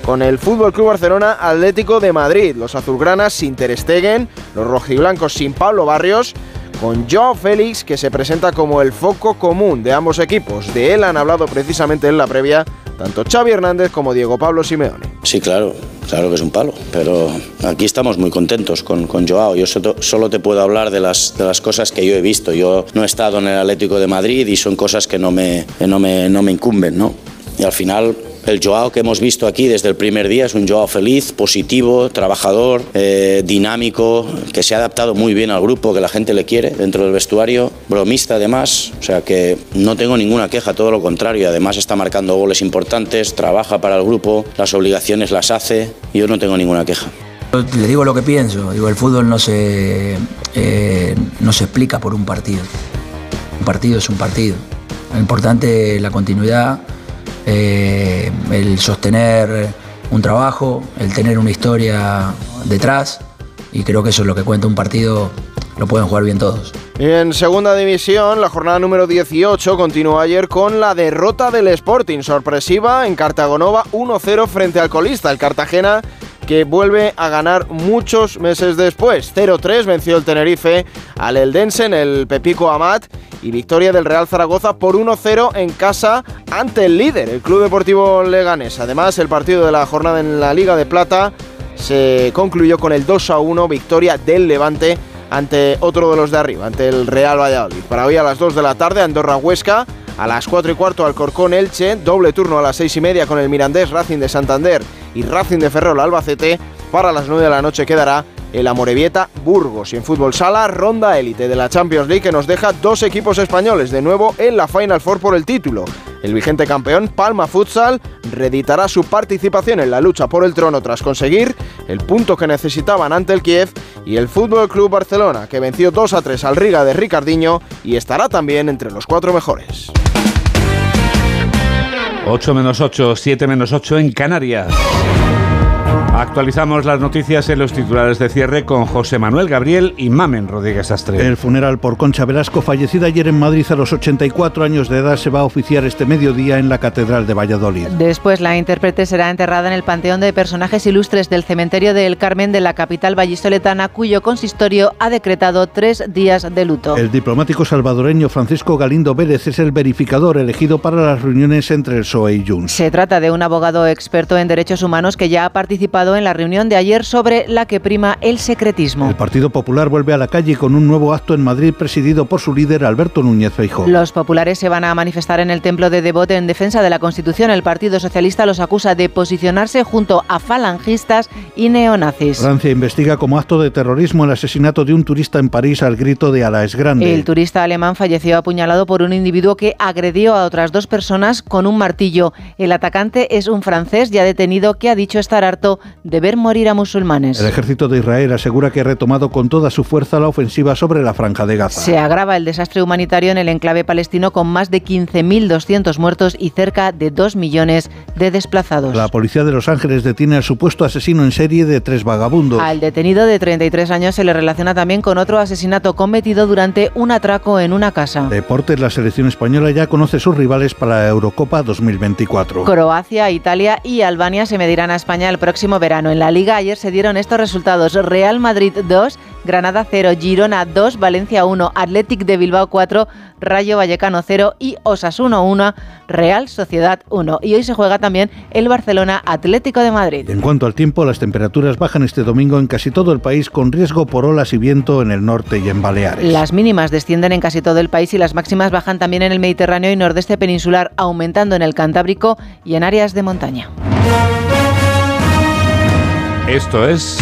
con el Fútbol Club Barcelona Atlético de Madrid. Los azulgranas sin Ter Stegen, los rojiblancos sin Pablo Barrios, con Joao Félix, que se presenta como el foco común de ambos equipos. De él han hablado precisamente en la previa tanto Xavi Hernández como Diego Pablo Simeone.
Sí, claro, claro que es un palo, pero aquí estamos muy contentos con, Joao. Yo solo, te puedo hablar de las, de las cosas que yo he visto. Yo no he estado en el Atlético de Madrid y son cosas que no me, no me, no me incumben, ¿no? Y al final el Joao que hemos visto aquí desde el primer día es un Joao feliz, positivo, trabajador, eh, dinámico, que se ha adaptado muy bien al grupo, que la gente le quiere dentro del vestuario, bromista además, o sea que no tengo ninguna queja, todo lo contrario, además está marcando goles importantes, trabaja para el grupo, las obligaciones las hace, yo no tengo ninguna queja.
Le digo lo que pienso, digo, el fútbol no se, eh, no se explica por un partido. Un partido es un partido. Lo importante es la continuidad, eh, el sostener un trabajo, el tener una historia detrás y creo que eso es lo que cuenta un partido, lo pueden jugar bien todos.
En segunda división, la jornada número 18 continuó ayer con la derrota del Sporting, sorpresiva en Cartagonova 1-0 frente al colista, el Cartagena que vuelve a ganar muchos meses después. 0-3 venció el Tenerife al Eldense en el Pepico Amat y victoria del Real Zaragoza por 1-0 en casa ante el líder, el Club Deportivo Leganés. Además, el partido de la jornada en la Liga de Plata se concluyó con el 2-1 victoria del Levante ante otro de los de arriba, ante el Real Valladolid. Para hoy a las 2 de la tarde, Andorra Huesca. A las 4 y cuarto Alcorcón Elche, doble turno a las 6 y media con el Mirandés Racing de Santander y Racing de Ferrol Albacete. Para las 9 de la noche quedará el Amorebieta Burgos. Y en fútbol sala, ronda élite de la Champions League que nos deja dos equipos españoles de nuevo en la Final Four por el título. El vigente campeón Palma Futsal reeditará su participación en la lucha por el trono tras conseguir el punto que necesitaban ante el Kiev y el Fútbol Club Barcelona que venció 2 a 3 al Riga de Ricardiño y estará también entre los cuatro mejores.
8 menos 8, 7 menos 8 en Canarias. Actualizamos las noticias en los titulares de cierre con José Manuel Gabriel y Mamen Rodríguez Astre.
El funeral por Concha Velasco, fallecida ayer en Madrid a los 84 años de edad, se va a oficiar este mediodía en la Catedral de Valladolid.
Después, la intérprete será enterrada en el Panteón de Personajes Ilustres del Cementerio del Carmen de la capital vallisoletana, cuyo consistorio ha decretado tres días de luto.
El diplomático salvadoreño Francisco Galindo Vélez es el verificador elegido para las reuniones entre el PSOE y Junts.
Se trata de un abogado experto en derechos humanos que ya ha participado en la reunión de ayer sobre la que prima el secretismo.
El Partido Popular vuelve a la calle con un nuevo acto en Madrid presidido por su líder Alberto Núñez Feijóo.
Los populares se van a manifestar en el templo de Devote en defensa de la Constitución. El Partido Socialista los acusa de posicionarse junto a falangistas y neonazis.
Francia investiga como acto de terrorismo el asesinato de un turista en París al grito de Ala es grande.
El turista alemán falleció apuñalado por un individuo que agredió a otras dos personas con un martillo. El atacante es un francés ya detenido que ha dicho estar harto de ver morir a musulmanes.
El ejército de Israel asegura que ha retomado con toda su fuerza la ofensiva sobre la franja de Gaza.
Se agrava el desastre humanitario en el enclave palestino con más de 15.200 muertos y cerca de 2 millones de desplazados.
La policía de Los Ángeles detiene al supuesto asesino en serie de tres vagabundos.
Al detenido de 33 años se le relaciona también con otro asesinato cometido durante un atraco en una casa.
Deportes, la selección española ya conoce sus rivales para la Eurocopa 2024.
Croacia, Italia y Albania se medirán a España el próximo verano. En la Liga ayer se dieron estos resultados. Real Madrid 2, Granada 0, Girona 2, Valencia 1, Athletic de Bilbao 4, Rayo Vallecano 0 y Osasuna 1, Real Sociedad 1. Y hoy se juega también el Barcelona Atlético de Madrid.
En cuanto al tiempo, las temperaturas bajan este domingo en casi todo el país con riesgo por olas y viento en el norte y en Baleares.
Las mínimas descienden en casi todo el país y las máximas bajan también en el Mediterráneo y nordeste peninsular, aumentando en el Cantábrico y en áreas de montaña.
Esto es...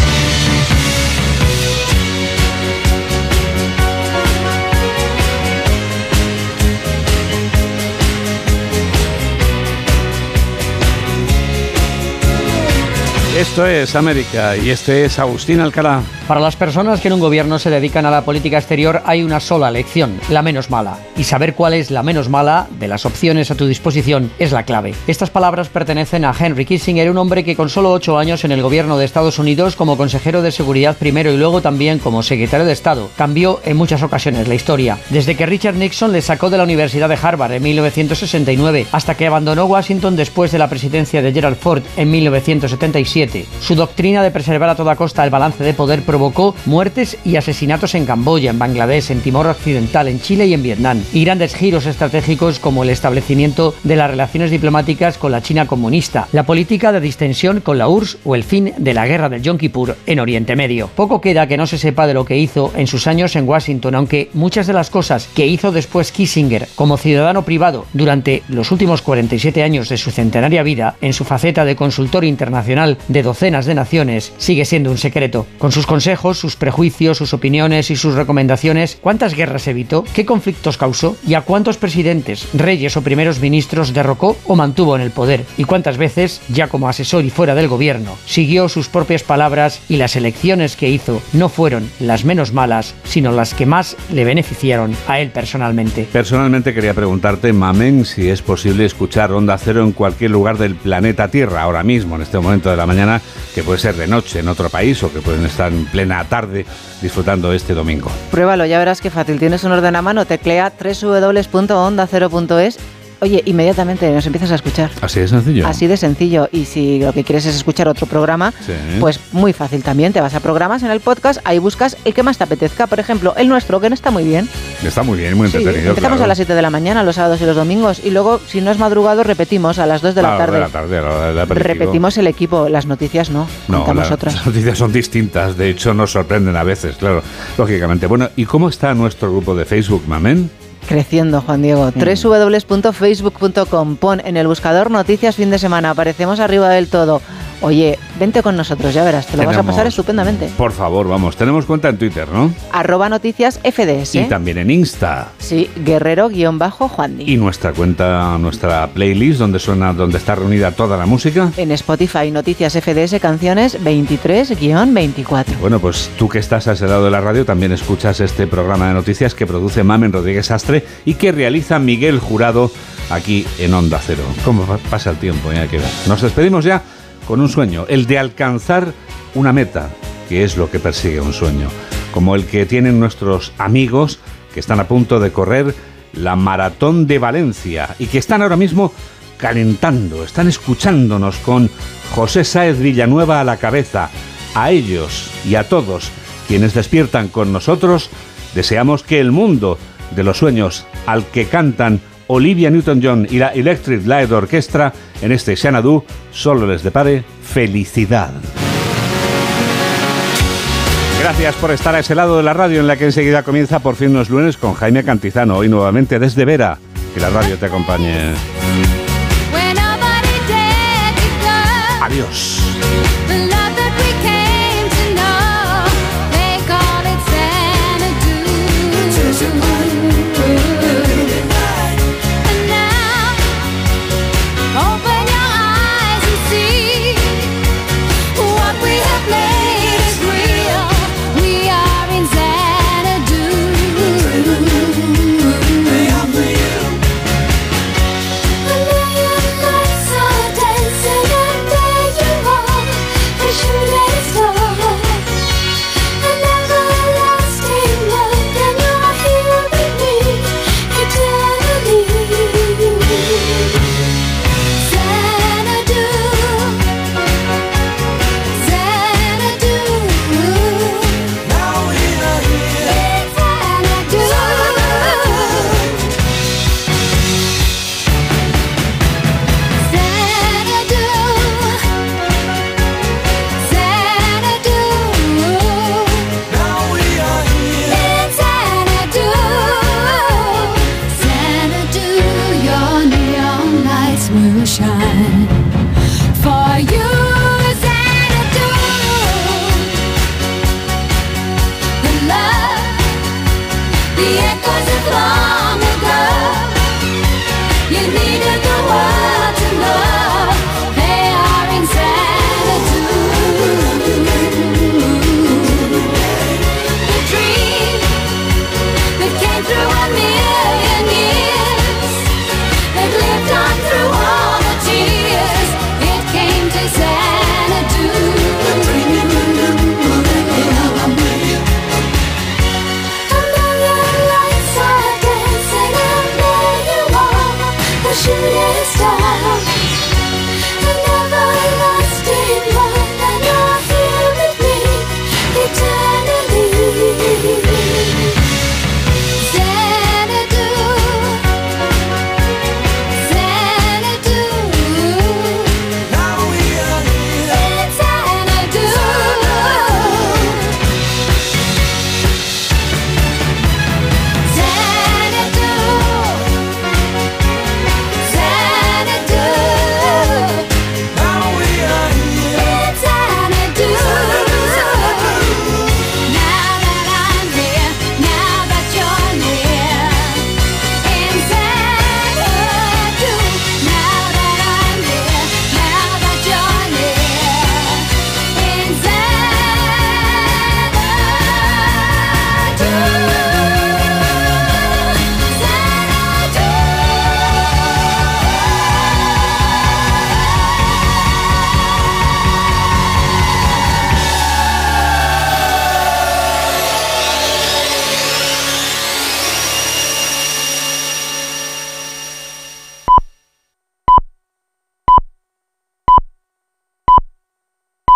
Esto es América y este es Agustín Alcalá.
Para las personas que en un gobierno se dedican a la política exterior hay una sola lección, la menos mala. Y saber cuál es la menos mala de las opciones a tu disposición es la clave. Estas palabras pertenecen a Henry Kissinger, un hombre que con solo ocho años en el gobierno de Estados Unidos como consejero de seguridad primero y luego también como secretario de Estado, cambió en muchas ocasiones la historia. Desde que Richard Nixon le sacó de la Universidad de Harvard en 1969 hasta que abandonó Washington después de la presidencia de Gerald Ford en 1977. Su doctrina de preservar a toda costa el balance de poder provocó muertes y asesinatos en Camboya, en Bangladesh, en Timor Occidental, en Chile y en Vietnam, y grandes giros estratégicos como el establecimiento de las relaciones diplomáticas con la China comunista, la política de distensión con la URSS o el fin de la guerra del Yom Kippur en Oriente Medio. Poco queda que no se sepa de lo que hizo en sus años en Washington, aunque muchas de las cosas que hizo después Kissinger como ciudadano privado durante los últimos 47 años de su centenaria vida en su faceta de consultor internacional de docenas de naciones sigue siendo un secreto. Con sus consejos, sus prejuicios, sus opiniones y sus recomendaciones, ¿cuántas guerras evitó? ¿Qué conflictos causó? ¿Y a cuántos presidentes, reyes o primeros ministros derrocó o mantuvo en el poder? ¿Y cuántas veces, ya como asesor y fuera del gobierno, siguió sus propias palabras y las elecciones que hizo no fueron las menos malas, sino las que más le beneficiaron a él personalmente?
Personalmente quería preguntarte, Mamen, si es posible escuchar Onda Cero en cualquier lugar del planeta Tierra, ahora mismo, en este momento de la mañana, que puede ser de noche en otro país o que pueden estar en plena tarde disfrutando este domingo.
Pruébalo, ya verás qué fácil. Tienes un orden a mano, teclea www.onda0.es Oye, inmediatamente nos empiezas a escuchar.
Así de sencillo.
Así de sencillo. Y si lo que quieres es escuchar otro programa,
Sí.
pues muy fácil también. Te vas a programas en el podcast, ahí buscas el que más te apetezca. Por ejemplo, el nuestro, que no está muy bien.
Está muy bien, muy
Sí,
entretenido.
empezamos
claro.
a las 7 de la mañana, los sábados y los domingos. Y luego, si no es madrugado, repetimos a las 2 de la tarde.
de la tarde, la.
Repetimos el equipo, las noticias no.
No,
otras.
las noticias son distintas, de hecho nos sorprenden a veces, claro, lógicamente. Bueno, ¿y cómo está nuestro grupo de Facebook, Mamen?
Creciendo, Juan Diego. www.facebook.com. Pon en el buscador noticias fin de semana. Aparecemos arriba del todo. Oye, vente con nosotros, ya verás. Te lo vas a pasar estupendamente.
Por favor, vamos, tenemos cuenta en Twitter, ¿no?
Arroba noticias FDS.
Y también en Insta.
Sí, guerrero-juan
Y nuestra cuenta, nuestra playlist, donde suena, donde está reunida toda la música.
En Spotify, Noticias FDS, canciones 23-24.
Bueno, pues tú que estás a ese lado de la radio también escuchas este programa de noticias que produce Mamen Rodríguez Astre y que realiza Miguel Jurado aquí en Onda Cero. ¿Cómo pa- pasa el tiempo? Ya que. Nos despedimos ya con un sueño, el de alcanzar una meta, que es lo que persigue un sueño, como el que tienen nuestros amigos que están a punto de correr la maratón de Valencia y que están ahora mismo calentando, están escuchándonos con José Sáez Villanueva a la cabeza. A ellos y a todos quienes despiertan con nosotros, deseamos que el mundo de los sueños al que cantan Olivia Newton-John y la Electric Light Orchestra en este Xanadu solo les depare felicidad. Gracias por estar a ese lado de la radio en la que enseguida comienza por fin los lunes con Jaime Cantizano, hoy nuevamente desde Vera. Que la radio te acompañe. Adiós.